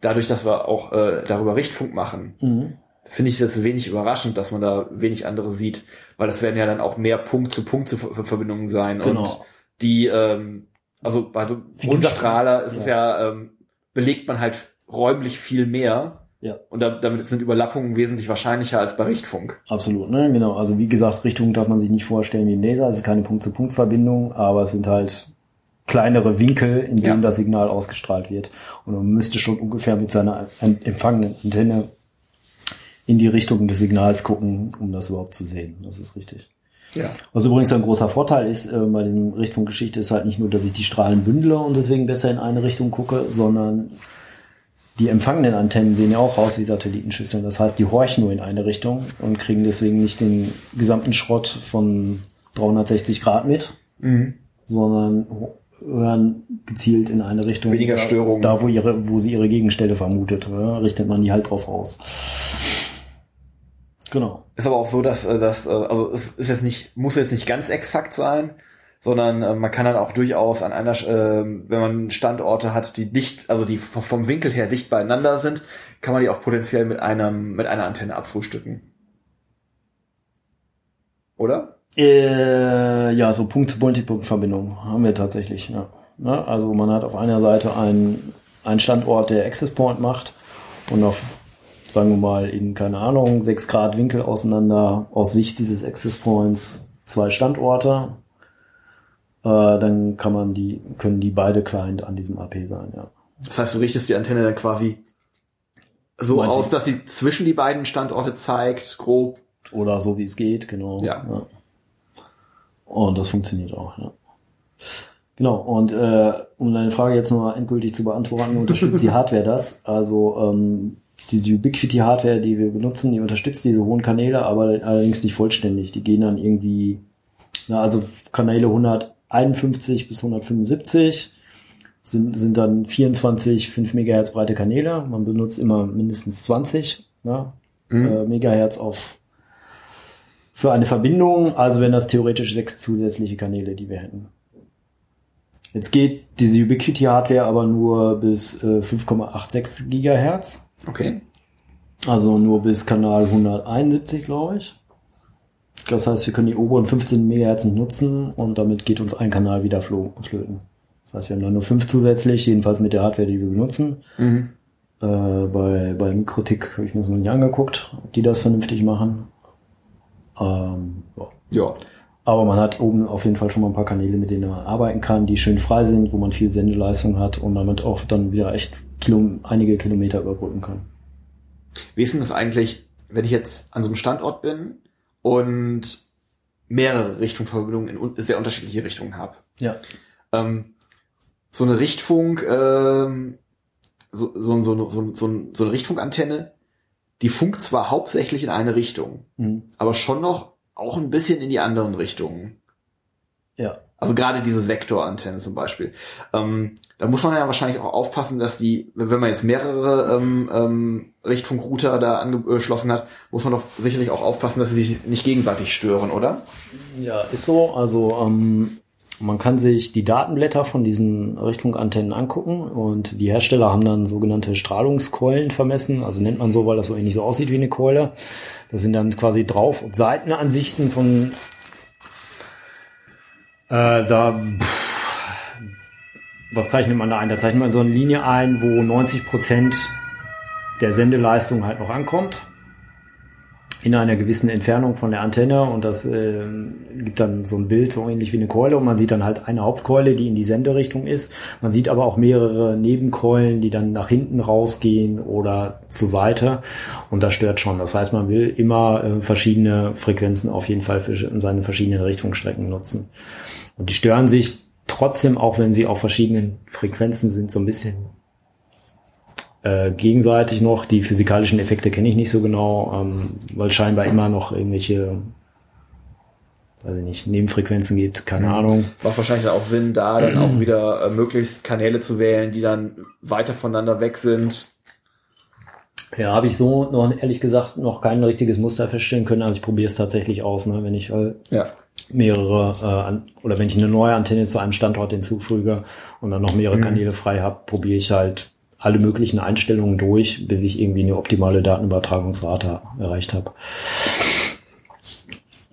dadurch, dass wir auch äh, darüber Richtfunk machen, Mhm. Finde ich jetzt wenig überraschend, dass man da wenig andere sieht, weil das werden ja dann auch mehr Punkt-zu-Punkt-Verbindungen sein Genau. und die, ähm, also bei so Grundstrahler ist es ja, ähm, belegt man halt räumlich viel mehr Ja. und da, damit sind Überlappungen wesentlich wahrscheinlicher als bei Richtfunk. Absolut, ne? Genau. Also wie gesagt, Richtung darf man sich nicht vorstellen wie ein Laser. Es ist keine Punkt-zu-Punkt-Verbindung, aber es sind halt kleinere Winkel, in denen Ja. das Signal ausgestrahlt wird. Und man müsste schon ungefähr mit seiner em- empfangenen Antenne in die Richtung des Signals gucken, um das überhaupt zu sehen. Das ist richtig. Ja. Was übrigens ein großer Vorteil ist äh, bei diesem Richtfunkgeschichte ist halt nicht nur, dass ich die Strahlen bündele und deswegen besser in eine Richtung gucke, sondern die empfangenen Antennen sehen ja auch aus wie Satellitenschüsseln. Das heißt, die horchen nur in eine Richtung und kriegen deswegen nicht den gesamten Schrott von 360 Grad mit, Mhm. sondern hören gezielt in eine Richtung. Weniger Störungen. Da, wo ihre, wo sie ihre Gegenstelle vermutet, ja, richtet man die halt drauf aus. Genau. Ist aber auch so, dass äh, das, äh, also es ist jetzt nicht, muss jetzt nicht ganz exakt sein, sondern äh, man kann dann auch durchaus an einer, äh, wenn man Standorte hat, die dicht, also die vom Winkel her dicht beieinander sind, kann man die auch potenziell mit einem, mit einer Antenne abfrühstücken. Oder? Äh, ja, so Punkt-zu-Multipunkt-Verbindung haben wir tatsächlich. Ja. ja. also man hat auf einer Seite einen, einen Standort, der Access Point macht und auf, sagen wir mal, in, keine Ahnung, 6 Grad Winkel auseinander aus Sicht dieses Access Points zwei Standorte. Äh, dann kann man die, können die beide Client an diesem AP sein, ja. Das heißt, du richtest die Antenne dann quasi so Meint aus, dass sie zwischen die beiden Standorte zeigt, grob. Oder so wie es geht, genau. Ja. Und das funktioniert auch, ja. Genau, und äh, um deine Frage jetzt nochmal endgültig zu beantworten, unterstützt die Hardware das. Also ähm, diese Ubiquity-Hardware, die wir benutzen, die unterstützt diese hohen Kanäle, aber allerdings nicht vollständig. Die gehen dann irgendwie, na, also Kanäle 151 bis 175 sind, sind dann 24 5 Megahertz breite Kanäle. Man benutzt immer mindestens 20 ja, äh, Megahertz auf für eine Verbindung, also wären das theoretisch sechs zusätzliche Kanäle, die wir hätten. Jetzt geht diese Ubiquity-Hardware aber nur bis äh, 5,86 Gigahertz, Okay. also nur bis Kanal 171, glaube ich. Das heißt, wir können die oberen 15 Megahertz nicht nutzen und damit geht uns ein Kanal wieder flöten. Das heißt, wir haben dann nur fünf zusätzlich, jedenfalls mit der Hardware, die wir benutzen. Mhm. Äh, bei, bei Mikrotik habe ich mir das noch nicht angeguckt, ob die das vernünftig machen. Ähm, ja. Ja. Aber man hat oben auf jeden Fall schon mal ein paar Kanäle, mit denen man arbeiten kann, die schön frei sind, wo man viel Sendeleistung hat und damit auch dann wieder echt Kilo, einige Kilometer überbrücken kann. Wie ist denn das eigentlich, wenn ich jetzt an so einem Standort bin und mehrere Richtungsverbindungen in sehr unterschiedliche Richtungen habe? Ja. Ähm, so eine Richtfunk, ähm, so, so, so, so, so, so eine Richtfunkantenne, die funkt zwar hauptsächlich in eine Richtung, Mhm. aber schon noch auch ein bisschen in die anderen Richtungen. Ja. Also gerade diese Vektorantenne zum Beispiel. Ähm, da muss man ja wahrscheinlich auch aufpassen, dass die, wenn man jetzt mehrere ähm, ähm, Richtfunkrouter da angeschlossen hat, muss man doch sicherlich auch aufpassen, dass sie sich nicht gegenseitig stören, oder? Ja, ist so. Also ähm, man kann sich die Datenblätter von diesen Richtfunkantennen angucken und die Hersteller haben dann sogenannte Strahlungskeulen vermessen. Also nennt man so, weil das so ähnlich so aussieht wie eine Keule. Das sind dann quasi Drauf- und Seitenansichten von äh, da pff, was zeichnet man da ein? Da zeichnet man so eine Linie ein, wo 90 Prozent der Sendeleistung halt noch ankommt in einer gewissen Entfernung von der Antenne und das äh, gibt dann so ein Bild so ähnlich wie eine Keule und man sieht dann halt eine Hauptkeule, die in die Senderichtung ist. Man sieht aber auch mehrere Nebenkeulen, die dann nach hinten rausgehen oder zur Seite und das stört schon. Das heißt, man will immer äh, verschiedene Frequenzen auf jeden Fall für seine verschiedenen Richtungsstrecken nutzen. Und die stören sich trotzdem, auch wenn sie auf verschiedenen Frequenzen sind, so ein bisschen äh, gegenseitig noch. Die physikalischen Effekte kenne ich nicht so genau, ähm, weil scheinbar immer noch irgendwelche, weiß ich nicht, Nebenfrequenzen gibt, keine Ahnung. Macht wahrscheinlich auch Sinn, da dann auch wieder äh, möglichst Kanäle zu wählen, die dann weiter voneinander weg sind. Ja, habe ich so noch ehrlich gesagt noch kein richtiges Muster feststellen können. Also ich probiere es tatsächlich aus, ne, wenn ich äh, Ja. Mehrere äh, an, oder wenn ich eine neue Antenne zu einem Standort hinzufüge und dann noch mehrere Kanäle frei habe, probiere ich halt alle möglichen Einstellungen durch, bis ich irgendwie eine optimale Datenübertragungsrate erreicht habe.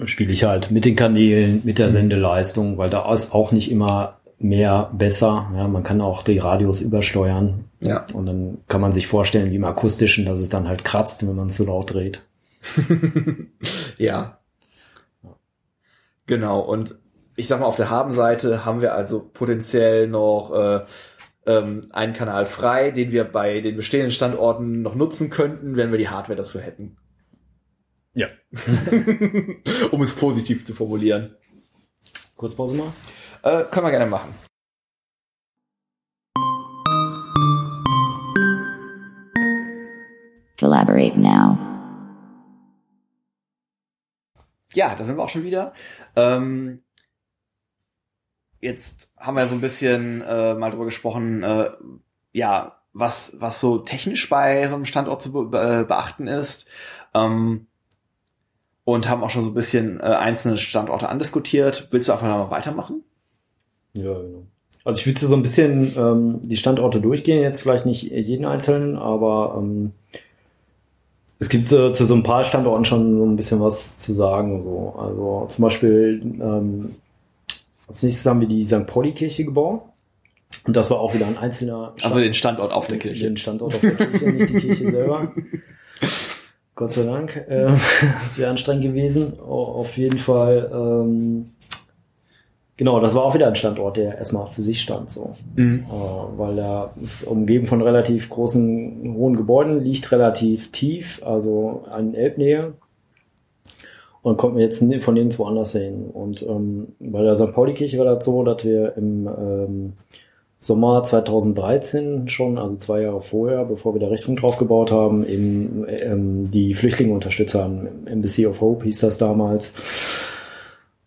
Spiele ich halt mit den Kanälen, mit der Sendeleistung, weil da ist auch nicht immer mehr besser. Ja, man kann auch die Radios übersteuern Ja. und dann kann man sich vorstellen, wie im akustischen, dass es dann halt kratzt, wenn man es zu laut dreht. Ja. Genau, und ich sag mal, auf der Habenseite haben wir also potenziell noch äh, ähm, einen Kanal frei, den wir bei den bestehenden Standorten noch nutzen könnten, wenn wir die Hardware dazu hätten. Ja. um es positiv zu formulieren. Kurz Pause mal. Äh, können wir gerne machen. Collaborate now. Ja, da sind wir auch schon wieder. Ähm, jetzt haben wir so ein bisschen äh, mal drüber gesprochen, äh, ja, was, was so technisch bei so einem Standort zu be be beachten ist. Ähm, und haben auch schon so ein bisschen äh, einzelne Standorte andiskutiert. Willst du einfach noch mal weitermachen? Ja, genau. Also ich würde so ein bisschen ähm, die Standorte durchgehen, jetzt vielleicht nicht jeden einzelnen, aber ähm, es gibt so, zu so ein paar Standorten schon so ein bisschen was zu sagen. So. Also zum Beispiel ähm, als nächstes haben wir die St. Pauli-Kirche gebaut. Und das war auch wieder ein einzelner Standort. Also den Standort auf der Kirche. Den Standort auf der Kirche, nicht die Kirche selber. Gott sei Dank. Äh, das wäre anstrengend gewesen. Auf jeden Fall ähm, Genau, das war auch wieder ein Standort, der erstmal für sich stand, so. Mhm. Äh, weil er ist umgeben von relativ großen, hohen Gebäuden, liegt relativ tief, also an Elbnähe. Und kommt mir jetzt von nirgendwo anders hin. Und ähm, bei der St. Pauli-Kirche war das so, dass wir im ähm, Sommer 2013 schon, also zwei Jahre vorher, bevor wir da Richtung drauf gebaut haben, eben ähm, die Flüchtlinge unterstützt haben. Embassy of Hope hieß das damals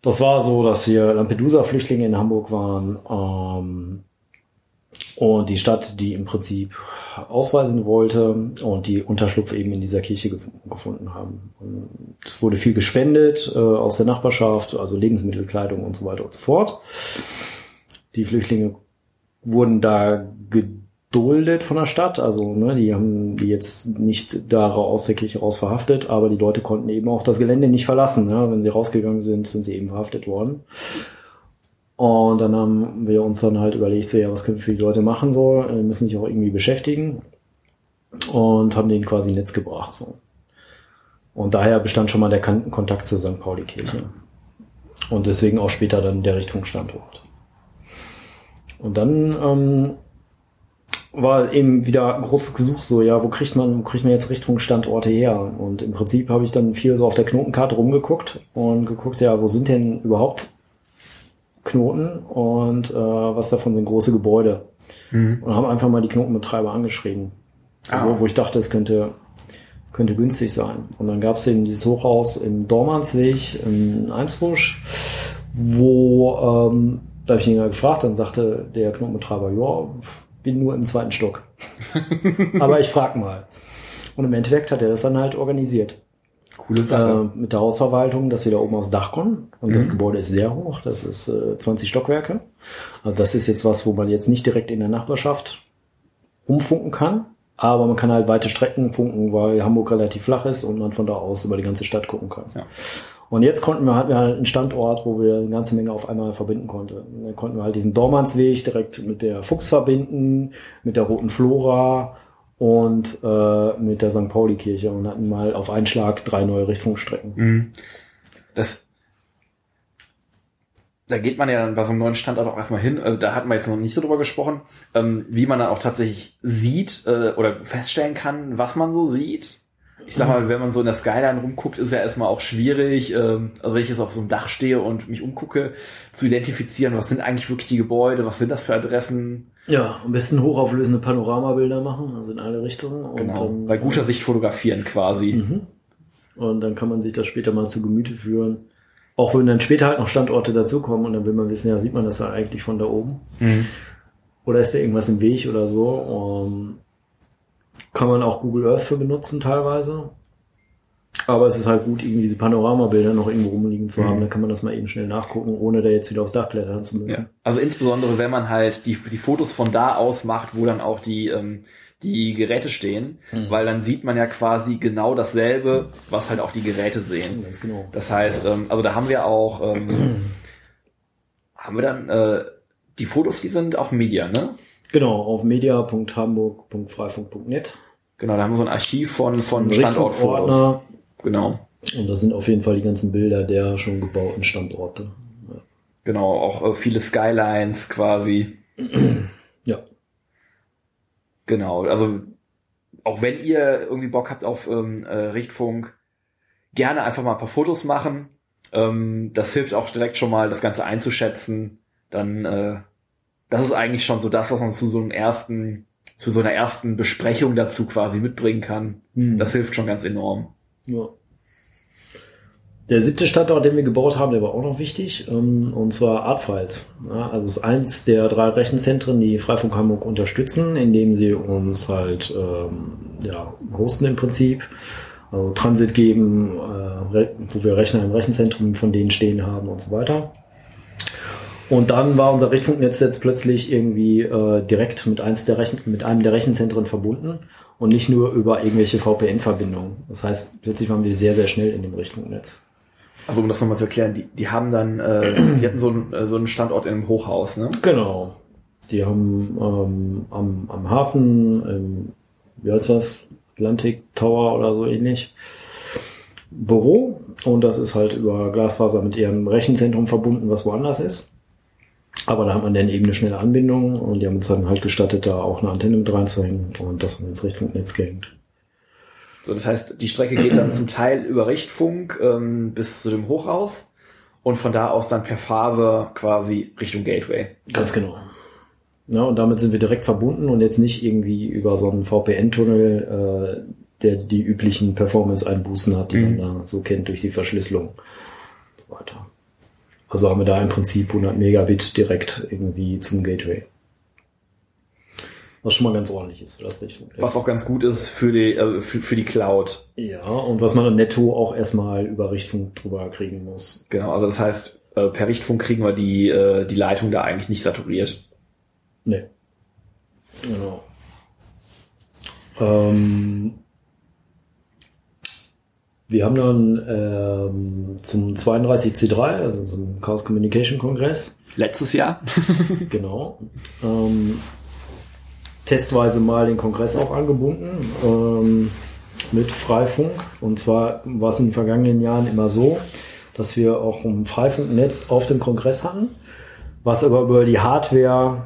das war so, dass hier Lampedusa-Flüchtlinge in Hamburg waren ähm, und die Stadt, die im Prinzip ausweisen wollte und die Unterschlupf eben in dieser Kirche gef gefunden haben. es wurde viel gespendet äh, aus der Nachbarschaft, also Lebensmittel, Kleidung und so weiter und so fort. Die Flüchtlinge wurden da geduldet von der Stadt. Also ne, die haben die jetzt nicht da aus der Kirche raus verhaftet, aber die Leute konnten eben auch das Gelände nicht verlassen. Ne? Wenn sie rausgegangen sind, sind sie eben verhaftet worden. Und dann haben wir uns dann halt überlegt, so, ja, was können wir für die Leute machen so? Wir müssen sich auch irgendwie beschäftigen. Und haben den quasi Netz gebracht. So. Und daher bestand schon mal der Kontakt zur St. Pauli-Kirche. Und deswegen auch später dann der Richtungsstandort. Und dann ähm, war eben wieder großes Gesuch so, ja, wo kriegt man, wo kriegt man jetzt Richtung Standorte her? Und im Prinzip habe ich dann viel so auf der Knotenkarte rumgeguckt und geguckt, ja, wo sind denn überhaupt Knoten und äh, was davon sind große Gebäude? Mhm. Und haben einfach mal die Knotenbetreiber angeschrieben. Ah. Wo, wo ich dachte, es könnte, könnte günstig sein. Und dann gab es eben dieses Hochhaus im Dormansweg in Eimsbusch, wo ähm, da habe ich ihn ja gefragt, dann sagte der Knotenbetreiber, ja, bin nur im zweiten Stock. Aber ich frag mal. Und im Endeffekt hat er das dann halt organisiert. Coole Sache. Äh, mit der Hausverwaltung, dass wir da oben aufs Dach kommen. Und mhm. das Gebäude ist sehr hoch. Das ist äh, 20 Stockwerke. Also das ist jetzt was, wo man jetzt nicht direkt in der Nachbarschaft umfunken kann. Aber man kann halt weite Strecken funken, weil Hamburg relativ flach ist und man von da aus über die ganze Stadt gucken kann. Ja. Und jetzt konnten wir, hatten wir halt einen Standort, wo wir eine ganze Menge auf einmal verbinden konnten. Dann konnten wir halt diesen Dormansweg direkt mit der Fuchs verbinden, mit der Roten Flora und äh, mit der St. Pauli-Kirche und hatten mal auf einen Schlag drei neue Richtungsstrecken. Mhm. Das da geht man ja dann bei so einem neuen Standort auch erstmal hin. Äh, da hatten wir jetzt noch nicht so drüber gesprochen, ähm, wie man dann auch tatsächlich sieht äh, oder feststellen kann, was man so sieht ich sag mal, wenn man so in der Skyline rumguckt, ist ja erstmal auch schwierig, ähm, also wenn ich jetzt auf so einem Dach stehe und mich umgucke, zu identifizieren, was sind eigentlich wirklich die Gebäude, was sind das für Adressen. Ja, am besten hochauflösende Panoramabilder machen, also in alle Richtungen. Genau, dann, bei guter Sicht fotografieren quasi. Mhm. Und dann kann man sich das später mal zu Gemüte führen. Auch wenn dann später halt noch Standorte dazukommen und dann will man wissen, ja, sieht man das ja eigentlich von da oben? Mhm. Oder ist da irgendwas im Weg oder so? Um, kann man auch Google Earth für benutzen teilweise. Aber es ist halt gut, irgendwie diese Panoramabilder noch irgendwo rumliegen zu haben. Mhm. Dann kann man das mal eben schnell nachgucken, ohne da jetzt wieder aufs Dach klettern zu müssen. Ja. Also insbesondere, wenn man halt die, die Fotos von da aus macht, wo dann auch die, ähm, die Geräte stehen, mhm. weil dann sieht man ja quasi genau dasselbe, was halt auch die Geräte sehen. Ganz genau. Das heißt, ähm, also da haben wir auch, ähm, haben wir dann äh, die Fotos, die sind auf Media, ne? Genau, auf media.hamburg.freifunk.net. Genau, da haben wir so ein Archiv von, von Standortfotos. Genau. Und da sind auf jeden Fall die ganzen Bilder der schon gebauten Standorte. Ja. Genau, auch äh, viele Skylines quasi. ja. Genau, also auch wenn ihr irgendwie Bock habt auf ähm, äh, Richtfunk, gerne einfach mal ein paar Fotos machen. Ähm, das hilft auch direkt schon mal, das Ganze einzuschätzen. Dann äh, das ist eigentlich schon so das, was man zu so einem ersten, zu so einer ersten Besprechung dazu quasi mitbringen kann. Hm. Das hilft schon ganz enorm. Ja. Der siebte Standort, den wir gebaut haben, der war auch noch wichtig, ähm, und zwar Artfiles. Also es ist eins der drei Rechenzentren, die Freifunk Hamburg unterstützen, indem sie uns halt ähm, ja, hosten im Prinzip, also Transit geben, äh, wo wir Rechner im Rechenzentrum von denen stehen haben und so weiter. Und dann war unser Richtfunknetz jetzt plötzlich irgendwie äh, direkt mit, eins der Rechen mit einem der Rechenzentren verbunden und nicht nur über irgendwelche VPN-Verbindungen. Das heißt, plötzlich waren wir sehr, sehr schnell in dem Richtfunknetz. Also um das nochmal zu erklären, die, die haben dann, äh, die hatten so, ein, äh, so einen Standort in einem Hochhaus, ne? Genau. Die haben ähm, am, am Hafen, im, wie heißt das, Atlantic Tower oder so ähnlich, Büro und das ist halt über Glasfaser mit ihrem Rechenzentrum verbunden, was woanders ist. Aber da hat man dann eben eine schnelle Anbindung und die haben uns dann halt gestattet, da auch eine Antenne mit reinzuhängen und das haben wir ins Richtfunknetz gehängt. So, das heißt, die Strecke geht dann zum Teil über Richtfunk ähm, bis zu dem Hochhaus und von da aus dann per Phase quasi Richtung Gateway. Ganz genau. Ja, und damit sind wir direkt verbunden und jetzt nicht irgendwie über so einen VPN-Tunnel, äh, der die üblichen Performance-Einbußen hat, die mhm. man da so kennt durch die Verschlüsselung und so weiter. Also haben wir da im Prinzip 100 Megabit direkt irgendwie zum Gateway. Was schon mal ganz ordentlich ist für das Richtfunknetz. Was auch ganz gut ist für die, also für, für die Cloud. Ja, und was man netto auch erstmal über Richtfunk drüber kriegen muss. Genau, also das heißt, äh, per Richtfunk kriegen wir die, äh, die Leitung da eigentlich nicht saturiert. Nee. Genau. Ähm, wir haben dann ähm, zum 32C3, also zum Chaos Communication Kongress. Letztes Jahr. genau. Ähm, testweise mal den Kongress auch angebunden ähm, mit Freifunk. Und zwar war es in den vergangenen Jahren immer so, dass wir auch ein Freifunknetz auf dem Kongress hatten, was aber über die Hardware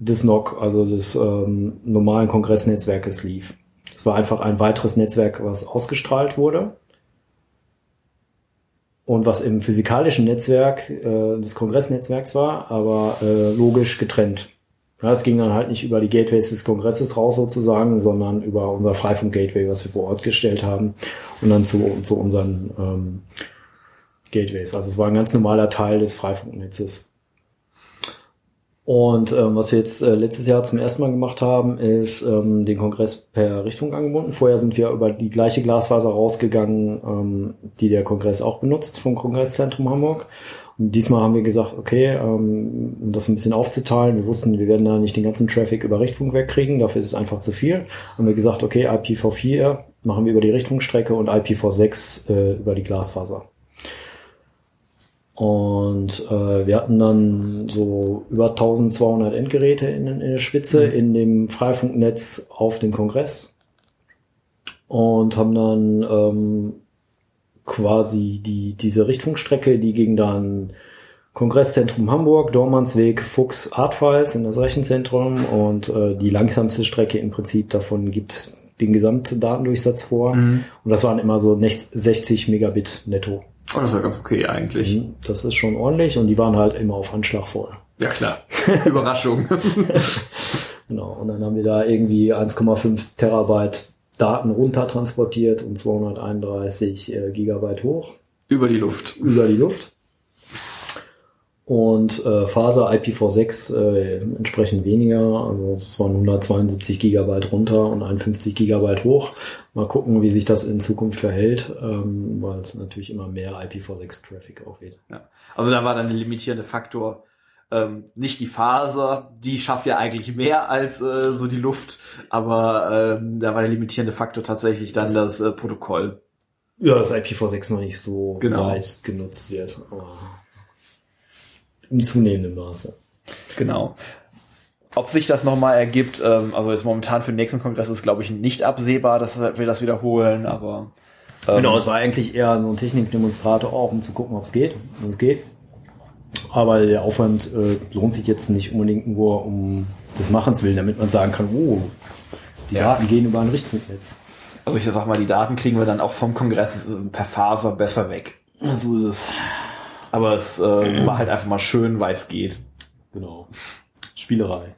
des NOC, also des ähm, normalen Kongressnetzwerkes lief. Es war einfach ein weiteres Netzwerk, was ausgestrahlt wurde und was im physikalischen Netzwerk äh, des Kongressnetzwerks war, aber äh, logisch getrennt. Ja, es ging dann halt nicht über die Gateways des Kongresses raus sozusagen, sondern über unser Freifunk-Gateway, was wir vor Ort gestellt haben und dann zu, zu unseren ähm, Gateways. Also es war ein ganz normaler Teil des Freifunknetzes. Und ähm, was wir jetzt äh, letztes Jahr zum ersten Mal gemacht haben, ist ähm, den Kongress per Richtung angebunden. Vorher sind wir über die gleiche Glasfaser rausgegangen, ähm, die der Kongress auch benutzt vom Kongresszentrum Hamburg. Und diesmal haben wir gesagt, okay, ähm, um das ein bisschen aufzuteilen, wir wussten, wir werden da nicht den ganzen Traffic über Richtfunk wegkriegen, dafür ist es einfach zu viel. Haben wir gesagt, okay, IPv4 machen wir über die Richtfunkstrecke und IPv6 äh, über die Glasfaser. Und äh, wir hatten dann so über 1200 Endgeräte in, in der Spitze mhm. in dem Freifunknetz auf dem Kongress und haben dann ähm, quasi die diese Richtfunkstrecke, die ging dann Kongresszentrum Hamburg, Dormansweg, Fuchs, Artfiles in das Rechenzentrum und äh, die langsamste Strecke im Prinzip davon gibt den Gesamtdatendurchsatz vor mhm. und das waren immer so 60 Megabit netto. Oh, das ja ganz okay eigentlich. Mhm, das ist schon ordentlich und die waren halt immer auf Anschlag voll. Ja klar. Überraschung. genau. Und dann haben wir da irgendwie 1,5 Terabyte Daten runter transportiert und 231 äh, Gigabyte hoch. Über die Luft. Über die Luft. Und äh, Faser IPv6 äh, entsprechend weniger, also es waren 172 Gigabyte runter und 51 Gigabyte hoch. Mal gucken, wie sich das in Zukunft verhält, ähm, weil es natürlich immer mehr IPv6-Traffic auch wird. Ja. Also da war dann der limitierende Faktor ähm, nicht die Faser, die schafft ja eigentlich mehr als äh, so die Luft, aber ähm, da war der limitierende Faktor tatsächlich dann das, das äh, Protokoll. Ja, das IPv6 noch nicht so genau. weit genutzt wird. Aber im zunehmenden Maße. Genau. Ob sich das nochmal ergibt, ähm, also jetzt momentan für den nächsten Kongress ist, glaube ich, nicht absehbar, dass wir das wiederholen, aber. Ähm, genau, es war eigentlich eher so ein Technikdemonstrator auch, um zu gucken, ob es geht, ob es geht. Aber der Aufwand äh, lohnt sich jetzt nicht unbedingt nur um des Machens willen, damit man sagen kann, oh, die ja. Daten gehen über ein Richtfunknetz. Also ich sag mal, die Daten kriegen wir dann auch vom Kongress äh, per Faser besser weg. So ist es. Aber es äh, war halt einfach mal schön, weil es geht. Genau. Spielerei.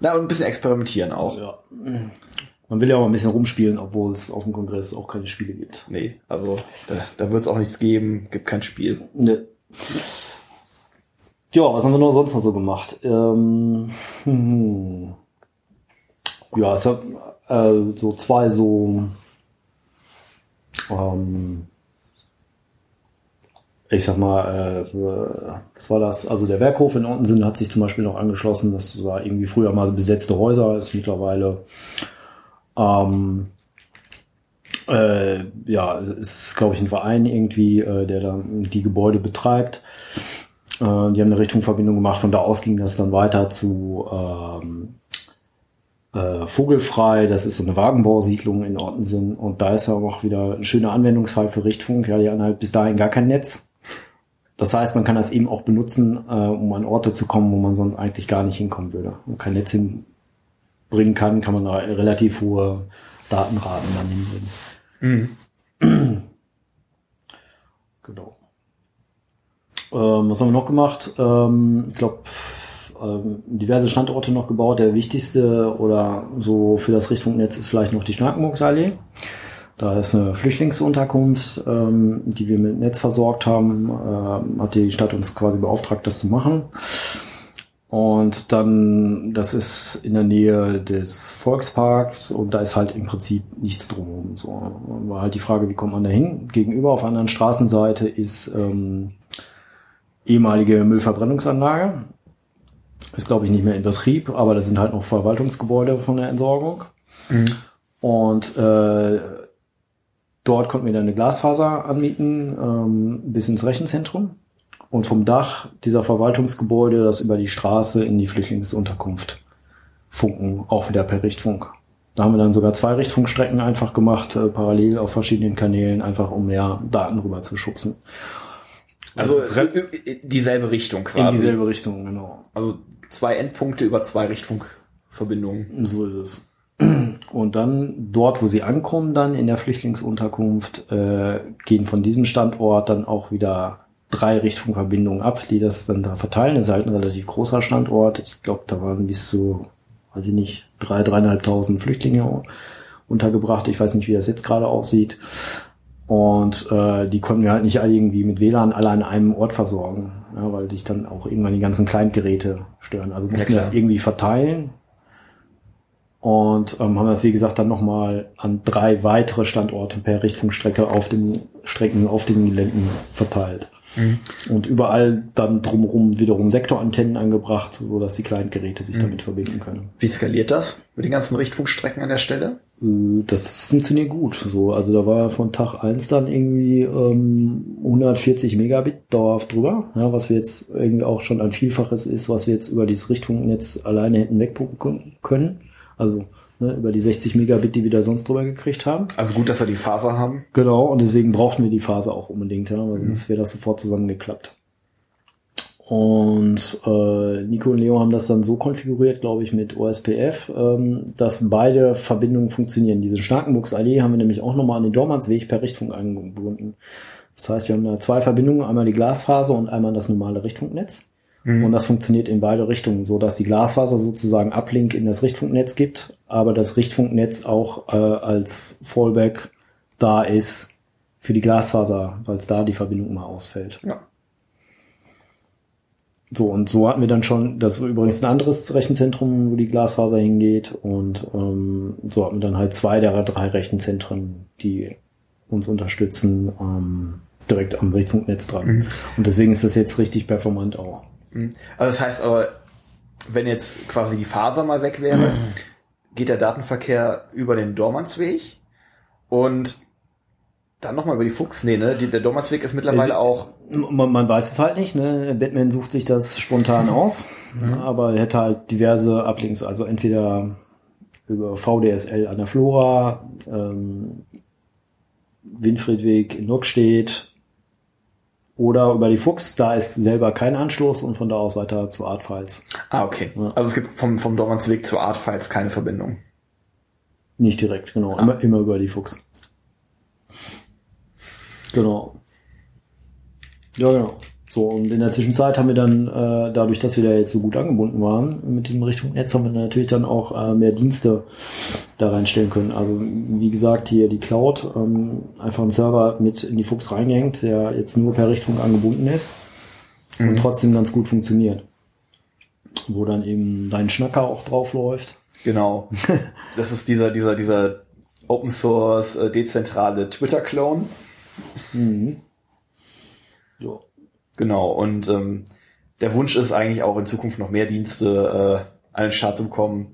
Na, und ein bisschen experimentieren auch. Ja. Man will ja auch ein bisschen rumspielen, obwohl es auf dem Kongress auch keine Spiele gibt. Nee, also da, da wird es auch nichts geben, gibt kein Spiel. Nee. Ja, was haben wir noch sonst noch so gemacht? Ähm, hm, ja, es hat äh, so zwei so ähm, ich sag mal, äh, was war das? Also der Werkhof in Ottensen hat sich zum Beispiel noch angeschlossen. Das war irgendwie früher mal besetzte Häuser, ist mittlerweile ähm, äh, ja, ist glaube ich ein Verein irgendwie, äh, der dann die Gebäude betreibt. Äh, die haben eine Richtungsverbindung gemacht. Von da aus ging das dann weiter zu ähm, äh, Vogelfrei, das ist so eine Wagenbausiedlung in Ortensen und da ist aber auch wieder ein schöner Anwendungsfall für Richtfunk. Ja, die hatten halt bis dahin gar kein Netz. Das heißt, man kann das eben auch benutzen, äh, um an Orte zu kommen, wo man sonst eigentlich gar nicht hinkommen würde. Und kein Netz hinbringen kann, kann man da relativ hohe Datenraten dann hinbringen. Mhm. genau. Ähm, was haben wir noch gemacht? Ähm, ich glaube, ähm, diverse Standorte noch gebaut. Der wichtigste oder so für das Richtfunknetz ist vielleicht noch die Schnakenburgsallee. Da ist eine Flüchtlingsunterkunft, ähm, die wir mit Netz versorgt haben. Ähm, hat die Stadt uns quasi beauftragt, das zu machen. Und dann, das ist in der Nähe des Volksparks und da ist halt im Prinzip nichts drumherum. So war halt die Frage, wie kommt man da hin? Gegenüber auf der anderen Straßenseite ist ähm, ehemalige Müllverbrennungsanlage. Ist, glaube ich, nicht mehr in Betrieb, aber das sind halt noch Verwaltungsgebäude von der Entsorgung. Mhm. Und äh, dort konnten wir dann eine Glasfaser anmieten, ähm, bis ins Rechenzentrum. Und vom Dach dieser Verwaltungsgebäude das über die Straße in die Flüchtlingsunterkunft funken, auch wieder per Richtfunk. Da haben wir dann sogar zwei Richtfunkstrecken einfach gemacht, äh, parallel auf verschiedenen Kanälen, einfach um mehr Daten rüber zu schubsen. Also dieselbe Richtung quasi. In dieselbe Richtung, genau. Also zwei Endpunkte über zwei Richtfunkverbindungen. So ist es. Und dann dort, wo sie ankommen, dann in der Flüchtlingsunterkunft, äh, gehen von diesem Standort dann auch wieder drei Richtfunkverbindungen ab, die das dann da verteilen. Das ist halt ein relativ großer Standort. Ich glaube, da waren bis zu, weiß ich nicht, drei, dreieinhalbtausend Flüchtlinge untergebracht. Ich weiß nicht, wie das jetzt gerade aussieht. Und äh, die konnten wir halt nicht irgendwie mit WLAN alle an einem Ort versorgen, ja, weil dich dann auch irgendwann die ganzen Kleingeräte stören. Also mussten ja, wir das irgendwie verteilen und ähm, haben das, wie gesagt, dann nochmal an drei weitere Standorte per Richtfunkstrecke auf den Strecken, auf den Geländen verteilt. Mhm. Und überall dann drumherum wiederum Sektorantennen angebracht, so dass die kleinen Geräte sich mhm. damit verbinden können. Wie skaliert das mit den ganzen Richtfunkstrecken an der Stelle? Äh, das funktioniert gut. So, also da war von Tag eins dann irgendwie ähm, 140 Megabit dauerhaft drüber, ja, was wir jetzt irgendwie auch schon ein Vielfaches ist, was wir jetzt über dieses Richtfunknetz alleine hätten wegpumpen können. Also ne, über die 60 Megabit, die wir da sonst drüber gekriegt haben. Also gut, dass wir die Phase haben. Genau, und deswegen brauchten wir die Phase auch unbedingt, ja, weil mhm. sonst wäre das sofort zusammengeklappt. Und äh, Nico und Leo haben das dann so konfiguriert, glaube ich, mit OSPF, ähm, dass beide Verbindungen funktionieren. Diese Starkenburgs-Allee haben wir nämlich auch nochmal an den Dormansweg per Richtfunk angebunden. Das heißt, wir haben da zwei Verbindungen, einmal die Glasfaser und einmal das normale Richtfunknetz. Mhm. Und das funktioniert in beide Richtungen, so dass die Glasfaser sozusagen Uplink in das Richtfunknetz gibt, aber das Richtfunknetz auch äh, als Fallback da ist für die Glasfaser, weil es da die Verbindung immer ausfällt. Ja. So, und so hatten wir dann schon, das ist übrigens ein anderes Rechenzentrum, wo die Glasfaser hingeht. Und ähm, so hatten wir dann halt zwei der drei Rechenzentren, die uns unterstützen, ähm, direkt am Richtfunknetz dran. Mhm. Und deswegen ist das jetzt richtig performant auch. Mhm. Also das heißt aber, wenn jetzt quasi die Faser mal weg wäre, mhm. geht der Datenverkehr über den Dormansweg und dann nochmal über die Fuchs. Nee, ne? der Dormansweg ist mittlerweile auch. Man, man, weiß es halt nicht, ne? Batman sucht sich das spontan aus, mhm. aber er hätte halt diverse Uplinks, also entweder über VDSL an der Flora, ähm, Winfriedweg in Nockstedt, oder über die Fuchs, da ist selber kein Anschluss und von da aus weiter zu Artfiles. Ah, okay. Ja. Also es gibt vom, vom Dormansweg zu Artfiles keine Verbindung. Nicht direkt, genau. Ah. Immer, immer über die Fuchs. Genau. Ja, genau. So, und in der Zwischenzeit haben wir dann, äh, dadurch, dass wir da jetzt so gut angebunden waren mit dem Richtfunknetz, haben wir natürlich dann auch äh, mehr Dienste da reinstellen können. Also wie gesagt, hier die Cloud, ähm, einfach ein Server mit in die Fuchs reingehängt, der jetzt nur per Richtfunk angebunden ist und trotzdem ganz gut funktioniert. Wo dann eben dein Schnacker auch drauf läuft. Genau. Das ist dieser, dieser, dieser Open Source äh, dezentrale Twitter-Clone. Mhm. So. Genau. Und ähm, der Wunsch ist eigentlich auch in Zukunft noch mehr Dienste äh, an den Start zu bekommen.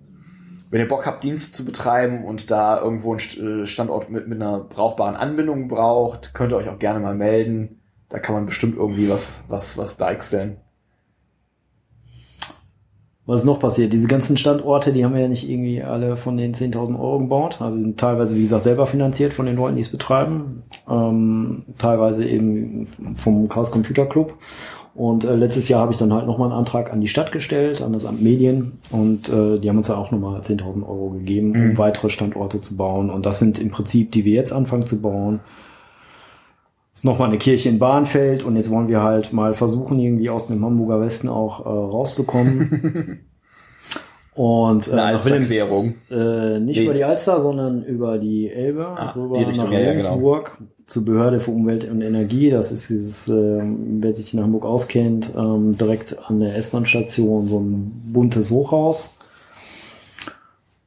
Wenn ihr Bock habt, Dienste zu betreiben und da irgendwo einen äh, Standort mit, mit einer brauchbaren Anbindung braucht, könnt ihr euch auch gerne mal melden. Da kann man bestimmt irgendwie was, was, was deichseln. Was ist noch passiert? Diese ganzen Standorte, die haben wir ja nicht irgendwie alle von den 10.000 Euro gebaut. Also die sind teilweise, wie gesagt, selber finanziert von den Leuten, die es betreiben. Ähm, teilweise eben vom Chaos Computer Club. Und äh, letztes Jahr habe ich dann halt nochmal einen Antrag an die Stadt gestellt, an das Amt Medien. Und äh, die haben uns ja auch nochmal 10.000 Euro gegeben, um Mhm. weitere Standorte zu bauen. Und das sind im Prinzip, die wir jetzt anfangen zu bauen. Ist nochmal eine Kirche in Bahnfeld und jetzt wollen wir halt mal versuchen, irgendwie aus dem Hamburger Westen auch äh, rauszukommen. und äh, Eine Alsterquerung. Äh, nicht Nee. über die Alster, sondern über die Elbe, Ah, rüber die Richtung, nach ja, ja, Regensburg zur Behörde für Umwelt und Energie. Das ist dieses, äh, wer sich in Hamburg auskennt, ähm, direkt an der S-Bahn-Station so ein buntes Hochhaus.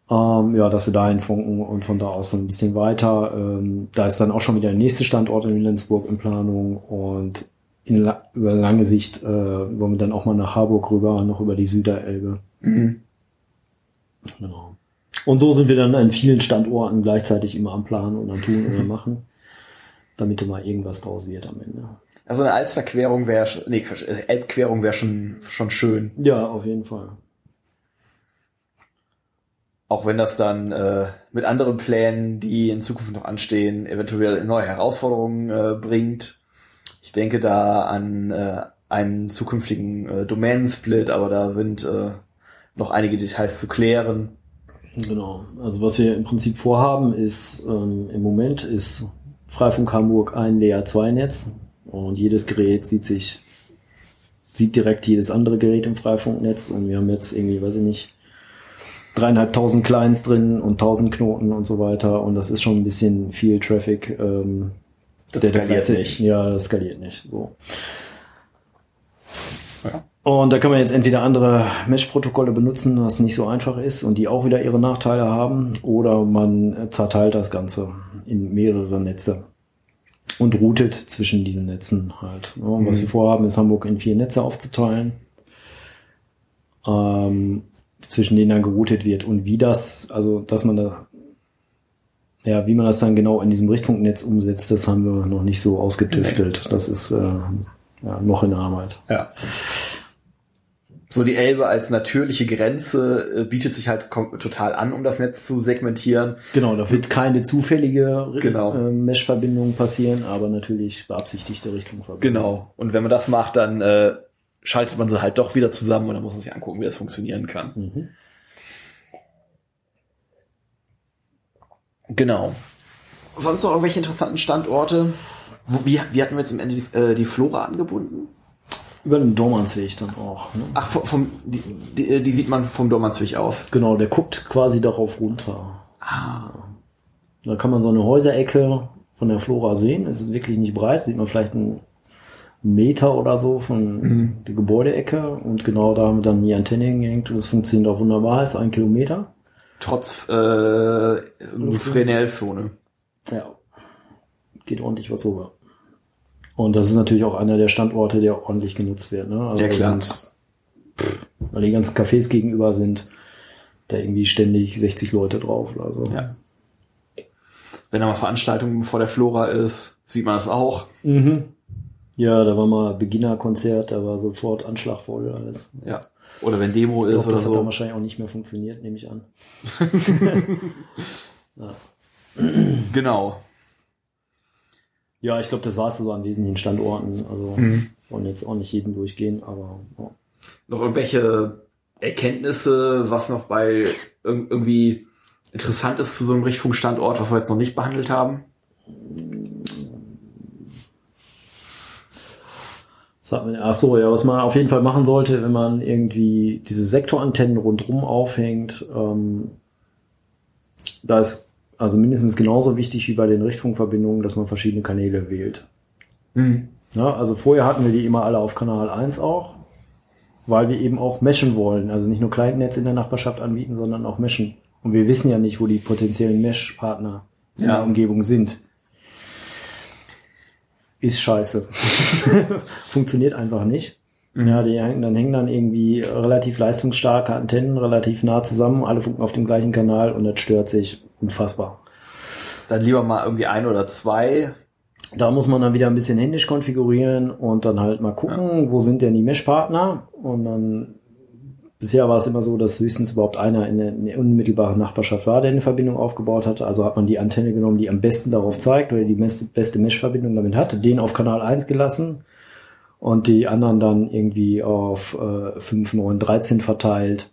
Ähm, ja, dass wir dahin funken und von da aus so ein bisschen weiter. Ähm, da ist dann auch schon wieder der nächste Standort in Wilhelmsburg in Planung und in la über lange Sicht äh, wollen wir dann auch mal nach Harburg rüber, noch über die Süderelbe. Mhm. Genau. Und so sind wir dann an vielen Standorten gleichzeitig immer am Planen und am Tun oder Machen, damit da mal irgendwas draus wird am Ende. Also eine Alsterquerung wäre, nee, Elbquerung wäre schon, schon schön. Ja, auf jeden Fall. Auch wenn das dann äh, mit anderen Plänen, die in Zukunft noch anstehen, eventuell neue Herausforderungen äh, bringt. Ich denke da an äh, einen zukünftigen äh, Domain-Split, aber da sind äh, noch einige Details zu klären. Genau. Also was wir im Prinzip vorhaben ist, ähm, im Moment ist Freifunk Hamburg ein Layer 2 Netz und jedes Gerät sieht sich, sieht direkt jedes andere Gerät im Freifunknetz und wir haben jetzt irgendwie, weiß ich nicht, dreieinhalbtausend Clients drin und tausend Knoten und so weiter und das ist schon ein bisschen viel Traffic. Ähm, Das der- der skaliert gleichzeitig- nicht. Ja, das skaliert nicht. So. Ja. Und da kann man jetzt entweder andere Mesh-Protokolle benutzen, was nicht so einfach ist und die auch wieder ihre Nachteile haben, oder man zerteilt das Ganze in mehrere Netze und routet zwischen diesen Netzen halt. Ja, und Was Mhm. wir vorhaben, ist Hamburg in vier Netze aufzuteilen, ähm, zwischen denen dann geroutet wird und wie das, also dass man da ja, wie man das dann genau in diesem Richtfunknetz umsetzt, das haben wir noch nicht so ausgetüftelt. Das ist äh, ja, noch in Arbeit. Ja. So die Elbe als natürliche Grenze äh, bietet sich halt total an, um das Netz zu segmentieren. Genau, da wird keine zufällige Genau. äh, Mesh-Verbindung passieren, aber natürlich beabsichtigte Richtfunkverbindung. Genau. Und wenn man das macht, dann äh, schaltet man sie halt doch wieder zusammen und dann muss man sich angucken, wie das funktionieren kann. Mhm. Genau. Sonst noch irgendwelche interessanten Standorte? Wo, wie, wie hatten wir jetzt am Ende die, äh, die Flora angebunden? Über den Dormansweg dann auch. Ne? Ach, vom, vom, die, die, äh, die sieht man vom Dormansweg aus. Genau, der guckt quasi darauf runter. Ah. Da kann man so eine Häuserecke von der Flora sehen. Es ist wirklich nicht breit, sieht man vielleicht einen Meter oder so von Mhm. der Gebäudeecke und genau da haben wir dann die Antenne hingehängt und das funktioniert auch wunderbar, ist ein Kilometer. Trotz äh, Fresnel-Zone. Ja, geht ordentlich was rüber. Und das ist natürlich auch einer der Standorte, der ordentlich genutzt wird. Ne? Also Ja, klar. Sind, weil die ganzen Cafés gegenüber sind, da irgendwie ständig 60 Leute drauf oder so. Ja. Wenn da mal Veranstaltungen vor der Flora ist, sieht man das auch. Mhm. Ja, da war mal Beginnerkonzert, da war sofort Anschlag voll alles. Ja. Oder wenn Demo ist glaub, oder das hat dann so. wahrscheinlich auch nicht mehr funktioniert, nehme ich an. Genau. Ja, ich glaube, das war es so an wesentlichen Standorten. Also Mhm. wollen jetzt auch nicht jeden durchgehen, aber ja. Noch irgendwelche Erkenntnisse, was noch bei irg- irgendwie interessant ist zu so einem Richtfunkstandort, was wir jetzt noch nicht behandelt haben? Ach so, ja, was man auf jeden Fall machen sollte, wenn man irgendwie diese Sektorantennen rundherum aufhängt, ähm, da ist also mindestens genauso wichtig wie bei den Richtfunkverbindungen, dass man verschiedene Kanäle wählt. Mhm. Ja, also vorher hatten wir die immer alle auf Kanal 1 auch, weil wir eben auch meshen wollen. Also nicht nur Clientnetz in der Nachbarschaft anbieten, sondern auch meshen. Und wir wissen ja nicht, wo die potenziellen Mesh-Partner in ja. der Umgebung sind ist scheiße. Funktioniert einfach nicht. Mhm. Ja, die hängen, dann hängen dann irgendwie relativ leistungsstarke Antennen relativ nah zusammen, alle funken auf dem gleichen Kanal und das stört sich unfassbar. Dann lieber mal irgendwie ein oder zwei. Da muss man dann wieder ein bisschen händisch konfigurieren und dann halt mal gucken, ja. wo sind denn die Mesh-Partner und dann Bisher war es immer so, dass höchstens überhaupt einer in der, in der, unmittelbaren Nachbarschaft war, der eine Verbindung aufgebaut hatte. Also hat man die Antenne genommen, die am besten darauf zeigt oder die beste Mesh-Verbindung damit hat, den auf Kanal 1 gelassen und die anderen dann irgendwie auf äh, 5, 9, 13 verteilt.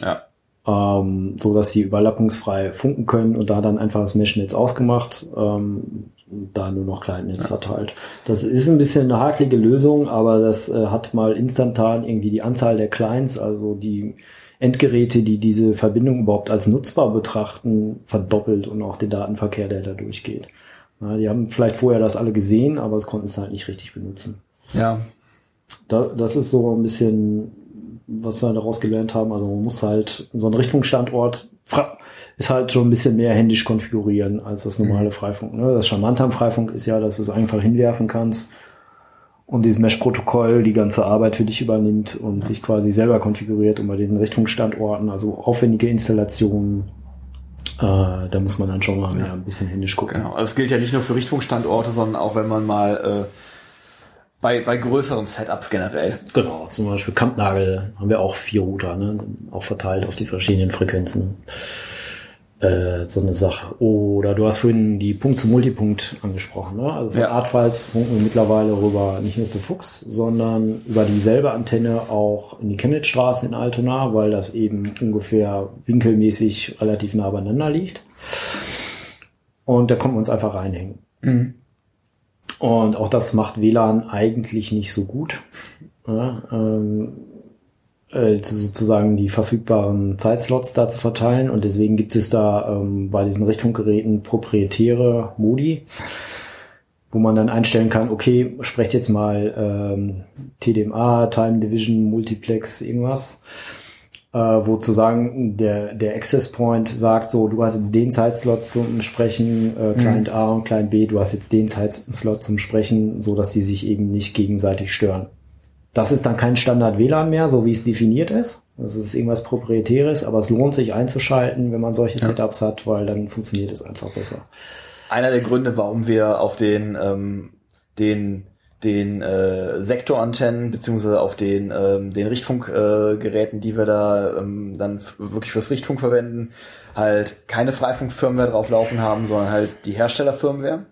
Ja. Ähm, so dass sie überlappungsfrei funken können und da dann einfach das Mesh-Netz ausgemacht. Ähm, da nur noch Kleinnetz ja. verteilt. Das ist ein bisschen eine hakelige Lösung, aber das äh, hat mal instantan irgendwie die Anzahl der Clients, also die Endgeräte, die diese Verbindung überhaupt als nutzbar betrachten, verdoppelt und auch den Datenverkehr, der da durchgeht. Ja, die haben vielleicht vorher das alle gesehen, aber es konnten es halt nicht richtig benutzen. Ja. Da, das ist so ein bisschen, was wir daraus gelernt haben. Also man muss halt so einen Richtungsstandort ist halt schon ein bisschen mehr händisch konfigurieren als das normale mhm. Freifunk. Ne? Das Charmante am Freifunk ist ja, dass du es einfach hinwerfen kannst und dieses Mesh-Protokoll die ganze Arbeit für dich übernimmt und ja. sich quasi selber konfiguriert und bei diesen Richtungsstandorten, also aufwendige Installationen, äh, da muss man dann schon mal mehr ein bisschen händisch gucken. Genau, also es gilt ja nicht nur für Richtfunkstandorte, sondern auch wenn man mal äh, bei, bei größeren Setups generell. Genau, zum Beispiel Kampnagel haben wir auch vier Router, ne? auch verteilt auf die verschiedenen Frequenzen äh, so eine Sache. Oder du hast vorhin die Punkt zu Multipunkt angesprochen. Ne? Also von ja. Artfiles funken wir mittlerweile rüber nicht nur zu Fuchs, sondern über dieselbe Antenne auch in die Chemnitzstraße in Altona, weil das eben ungefähr winkelmäßig relativ nah beieinander liegt. Und da kommt man uns einfach reinhängen. Mhm. Und auch das macht WLAN eigentlich nicht so gut. Ja, ähm, äh, sozusagen die verfügbaren Zeitslots da zu verteilen und deswegen gibt es da ähm, bei diesen Richtfunkgeräten proprietäre Modi, wo man dann einstellen kann, okay, sprecht jetzt mal ähm, TDMA, Time Division, Multiplex, irgendwas, äh, wo zu sagen, der, der Access Point sagt so, du hast jetzt den Zeitslot zum Sprechen, äh, Client mhm. A und Client B, du hast jetzt den Zeitslot zum Sprechen, so dass sie sich eben nicht gegenseitig stören. Das ist dann kein Standard WLAN mehr, so wie es definiert ist. Das ist irgendwas Proprietäres, aber es lohnt sich einzuschalten, wenn man solche ja. Setups hat, weil dann funktioniert es einfach besser. Einer der Gründe, warum wir auf den, ähm, den, den äh, Sektorantennen beziehungsweise auf den, ähm, den Richtfunkgeräten, äh, die wir da ähm, dann wirklich fürs Richtfunk verwenden, halt keine Freifunk-Firmware drauf laufen haben, sondern halt die Herstellerfirmware.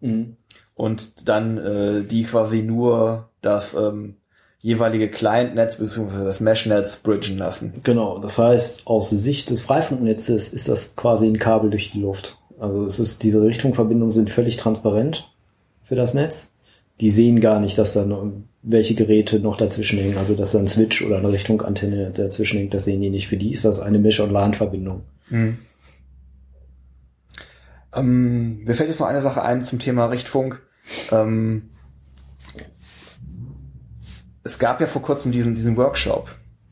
Mhm. Und dann äh, die quasi nur das ähm, jeweilige Client-Netz bzw. das Mesh-Netz bridgen lassen. Genau, das heißt, aus Sicht des Freifunknetzes ist das quasi ein Kabel durch die Luft. Also es ist, diese Richtungverbindungen sind völlig transparent für das Netz. Die sehen gar nicht, dass da noch welche Geräte noch dazwischen hängen. Also dass da ein Switch oder eine Richtungantenne dazwischen hängt, das sehen die nicht. Für die ist das eine Mesh- und LAN-Verbindung. Mhm. Ähm, mir fällt jetzt noch eine Sache ein zum Thema Richtfunk. Ähm, es gab ja vor kurzem diesen, diesen Workshop.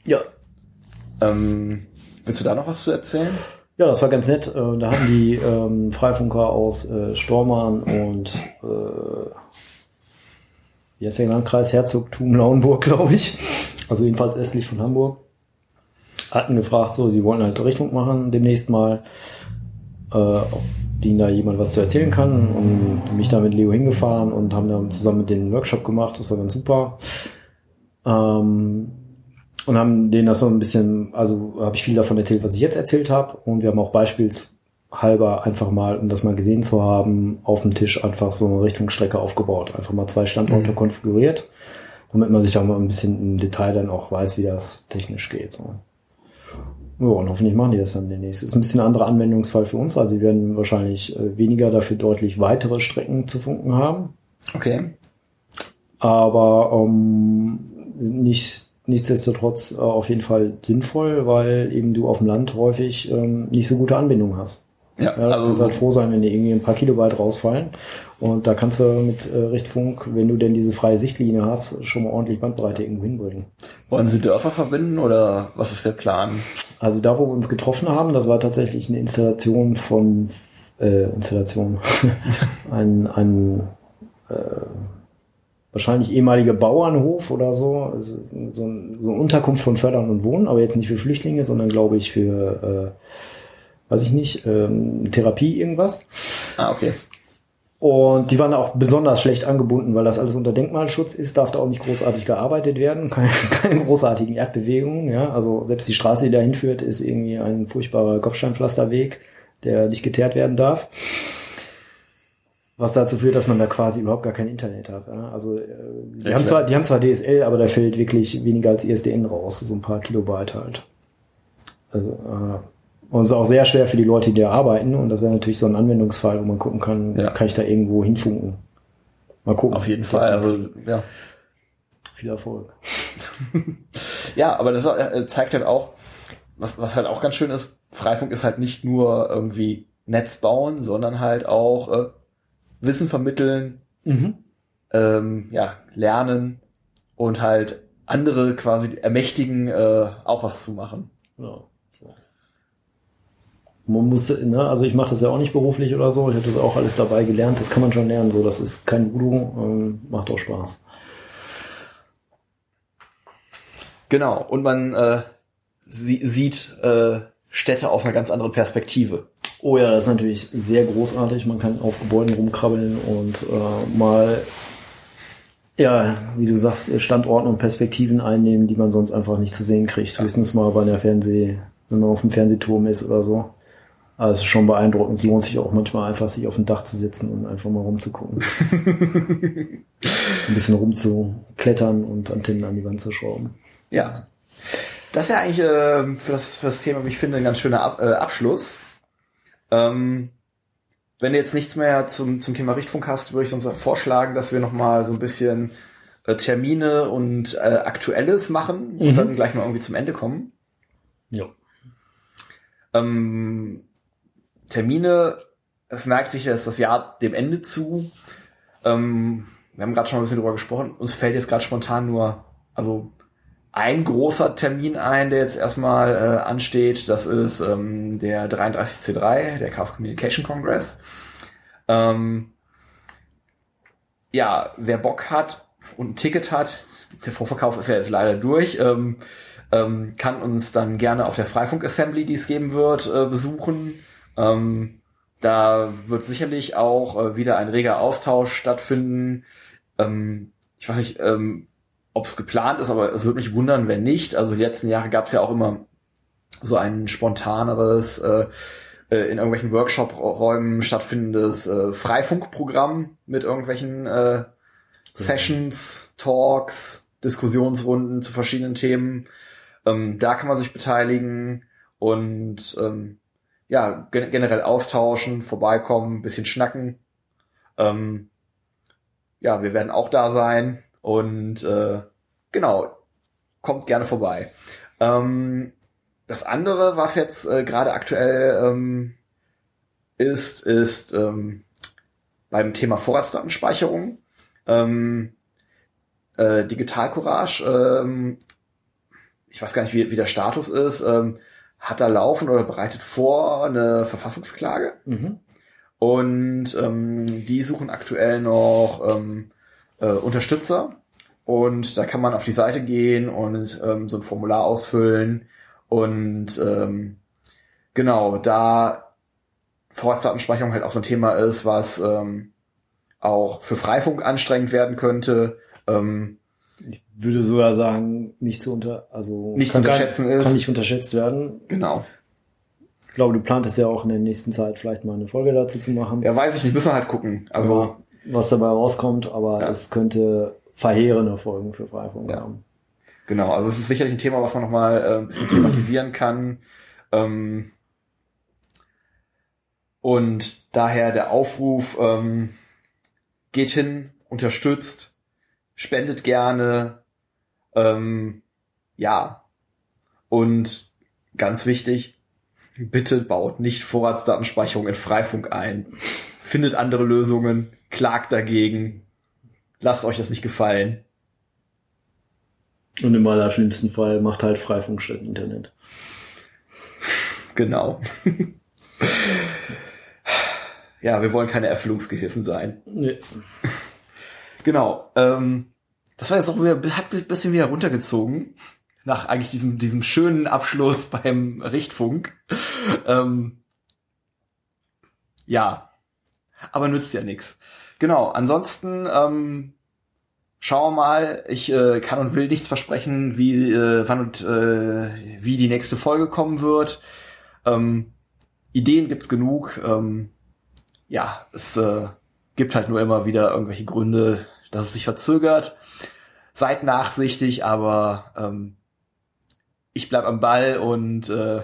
Ja. Ähm, willst du da noch was zu erzählen? Ja, das war ganz nett. Äh, da hatten die ähm, Freifunker aus äh, Stormann und äh, wie heißt der Landkreis? Herzogtum Lauenburg, glaube ich. Also jedenfalls östlich von Hamburg. Hatten gefragt, so, sie wollten halt Richtung machen demnächst mal, äh, ob denen da jemand was zu erzählen kann. Und mich da mit Leo hingefahren und haben dann zusammen mit den Workshop gemacht. Das war ganz super. Ähm, und haben denen das so ein bisschen, also habe ich viel davon erzählt, was ich jetzt erzählt habe. Und wir haben auch beispielshalber einfach mal, um das mal gesehen zu haben, auf dem Tisch einfach so eine Richtungsstrecke aufgebaut. Einfach mal zwei Standorte mhm. konfiguriert, damit man sich da mal ein bisschen im Detail dann auch weiß, wie das technisch geht. So. Ja, und hoffentlich machen die das dann demnächst. Ist ein bisschen ein anderer Anwendungsfall für uns. Also sie werden wahrscheinlich äh, weniger dafür deutlich weitere Strecken zu funken haben. Okay. aber ähm, nicht, nichtsdestotrotz äh, auf jeden Fall sinnvoll, weil eben du auf dem Land häufig ähm, nicht so gute Anbindung hast. Ja, Ja, also halt froh sein, wenn dir irgendwie ein paar Kilobyte rausfallen. Und da kannst du mit äh, Richtfunk, wenn du denn diese freie Sichtlinie hast, schon mal ordentlich Bandbreite irgendwo hinbringen. wollen Sie Dörfer verbinden oder was ist der Plan? Also da, wo wir uns getroffen haben, das war tatsächlich eine Installation von äh, Installation. ein ein äh, wahrscheinlich ehemaliger Bauernhof oder so. Also so, ein, so eine Unterkunft von Fördern und Wohnen, aber jetzt nicht für Flüchtlinge, sondern glaube ich für, äh, weiß ich nicht, ähm, Therapie irgendwas. Ah, okay. Und die waren auch besonders schlecht angebunden, weil das alles unter Denkmalschutz ist, darf da auch nicht großartig gearbeitet werden, keine, keine großartigen Erdbewegungen, ja. Also selbst die Straße, die da hinführt, ist irgendwie ein furchtbarer Kopfsteinpflasterweg, der nicht geteert werden darf. Was dazu führt, dass man da quasi überhaupt gar kein Internet hat. Ja? Also äh, die, Ja, haben zwar, die haben zwar DSL, aber da fällt wirklich weniger als ISDN raus, so ein paar Kilobyte halt. Also äh, und es ist auch sehr schwer für die Leute, die da arbeiten. Und das wäre natürlich so ein Anwendungsfall, wo man gucken kann, Ja. kann ich da irgendwo hinfunken. Mal gucken. Auf jeden Fall. Also, ja. Viel Erfolg. ja, aber das äh, zeigt halt auch, was, was halt auch ganz schön ist, Freifunk ist halt nicht nur irgendwie Netz bauen, sondern halt auch äh, Wissen vermitteln, Mhm. ähm, ja, lernen und halt andere quasi ermächtigen, äh, auch was zu machen. Ja. Man muss, ne, also ich mache das ja auch nicht beruflich oder so. Ich habe das auch alles dabei gelernt. Das kann man schon lernen. So, das ist kein Voodoo. Ähm, macht auch Spaß. Genau. Und man äh, sie, sieht äh, Städte aus einer ganz anderen Perspektive. Oh ja, das ist natürlich sehr großartig. Man kann auf Gebäuden rumkrabbeln und äh, mal, ja, wie du sagst, Standorten und Perspektiven einnehmen, die man sonst einfach nicht zu sehen kriegt. Höchstens mal bei der Fernseh, wenn man auf dem Fernsehturm ist oder so. Ist schon beeindruckend. Es lohnt sich auch manchmal einfach, sich auf dem Dach zu sitzen und einfach mal rumzugucken. Ein bisschen rumzuklettern und Antennen an die Wand zu schrauben. Ja. Das ist ja eigentlich äh, für, das, für das Thema, wie ich finde, ein ganz schöner Ab äh, Abschluss. Ähm, wenn du jetzt nichts mehr zum, zum Thema Richtfunk hast, würde ich sonst vorschlagen, dass wir nochmal so ein bisschen äh, Termine und äh, Aktuelles machen und Mhm. dann gleich mal irgendwie zum Ende kommen. Ja. Ähm, Termine, es neigt sich jetzt das Jahr dem Ende zu. Ähm, wir haben gerade schon ein bisschen drüber gesprochen. Uns fällt jetzt gerade spontan nur, also ein großer Termin ein, der jetzt erstmal äh, ansteht. Das ist ähm, der 33C3, der Chaos Communication Congress. Ähm, ja, wer Bock hat und ein Ticket hat, der Vorverkauf ist ja jetzt leider durch, ähm, ähm, kann uns dann gerne auf der Freifunk Assembly, die es geben wird, äh, besuchen. Ähm, da wird sicherlich auch äh, wieder ein reger Austausch stattfinden. Ähm, ich weiß nicht, ähm, ob es geplant ist, aber es würde mich wundern, wenn nicht. Also die letzten Jahre gab es ja auch immer so ein spontaneres, äh, äh, in irgendwelchen Workshop-Räumen stattfindendes äh, Freifunkprogramm mit irgendwelchen äh, Sessions, Talks, Diskussionsrunden zu verschiedenen Themen. Ähm, da kann man sich beteiligen und ähm, ja, gen generell austauschen, vorbeikommen, bisschen schnacken. Ähm, ja, wir werden auch da sein und äh, genau, kommt gerne vorbei. Ähm, das andere, was jetzt äh, gerade aktuell ähm, ist, ist ähm, beim Thema Vorratsdatenspeicherung. Ähm, äh, Digital Courage, ähm, ich weiß gar nicht, wie, wie der Status ist, ähm, hat da laufen oder bereitet vor eine Verfassungsklage. Mhm. Und ähm, die suchen aktuell noch ähm, äh, Unterstützer. Und da kann man auf die Seite gehen und ähm, so ein Formular ausfüllen. Und ähm, genau, da Vorratsdatenspeicherung halt auch so ein Thema ist, was ähm, auch für Freifunk anstrengend werden könnte. Ähm, Ich würde sogar sagen, nicht zu unter, also Nicht zu unterschätzen kann, ist- kann nicht unterschätzt werden. genau. Ich glaube, du plantest ja auch in der nächsten Zeit vielleicht mal eine Folge dazu zu machen. Ja, weiß ich nicht, müssen wir halt gucken. Also, Aber was dabei rauskommt, aber Ja. es könnte verheerende Folgen für Freifunk Ja. haben. Genau, also es ist sicherlich ein Thema, was man nochmal äh, ein bisschen thematisieren kann. Ähm, und daher der Aufruf, ähm, geht hin, unterstützt, spendet gerne, ähm, ja. Und ganz wichtig, bitte baut nicht Vorratsdatenspeicherung in Freifunk ein. Findet andere Lösungen, klagt dagegen, lasst euch das nicht gefallen. Und im allerschlimmsten Fall macht halt Freifunk statt Internet. Genau. ja, wir wollen keine Erfüllungsgehilfen sein. Nee. Genau. Ähm, das war jetzt auch wieder, hat mich ein bisschen wieder runtergezogen. Nach eigentlich diesem, diesem schönen Abschluss beim Richtfunk. Ähm, ja. Aber nützt ja nichts. Genau. Ansonsten, ähm, schauen wir mal. Ich äh, kann und will nichts versprechen, wie, äh, wann und äh, wie die nächste Folge kommen wird. Ähm, Ideen gibt's genug. Ähm, ja, es äh, gibt halt nur immer wieder irgendwelche Gründe, dass es sich verzögert seid nachsichtig, aber ähm, ich bleib am Ball und äh,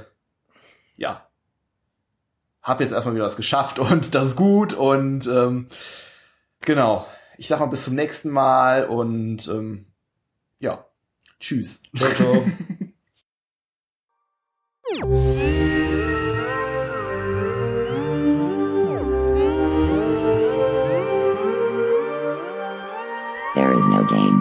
ja, hab jetzt erstmal wieder was geschafft und das ist gut und ähm, genau. Ich sag mal bis zum nächsten Mal und ähm, ja, tschüss. Ciao, ciao. There is no game.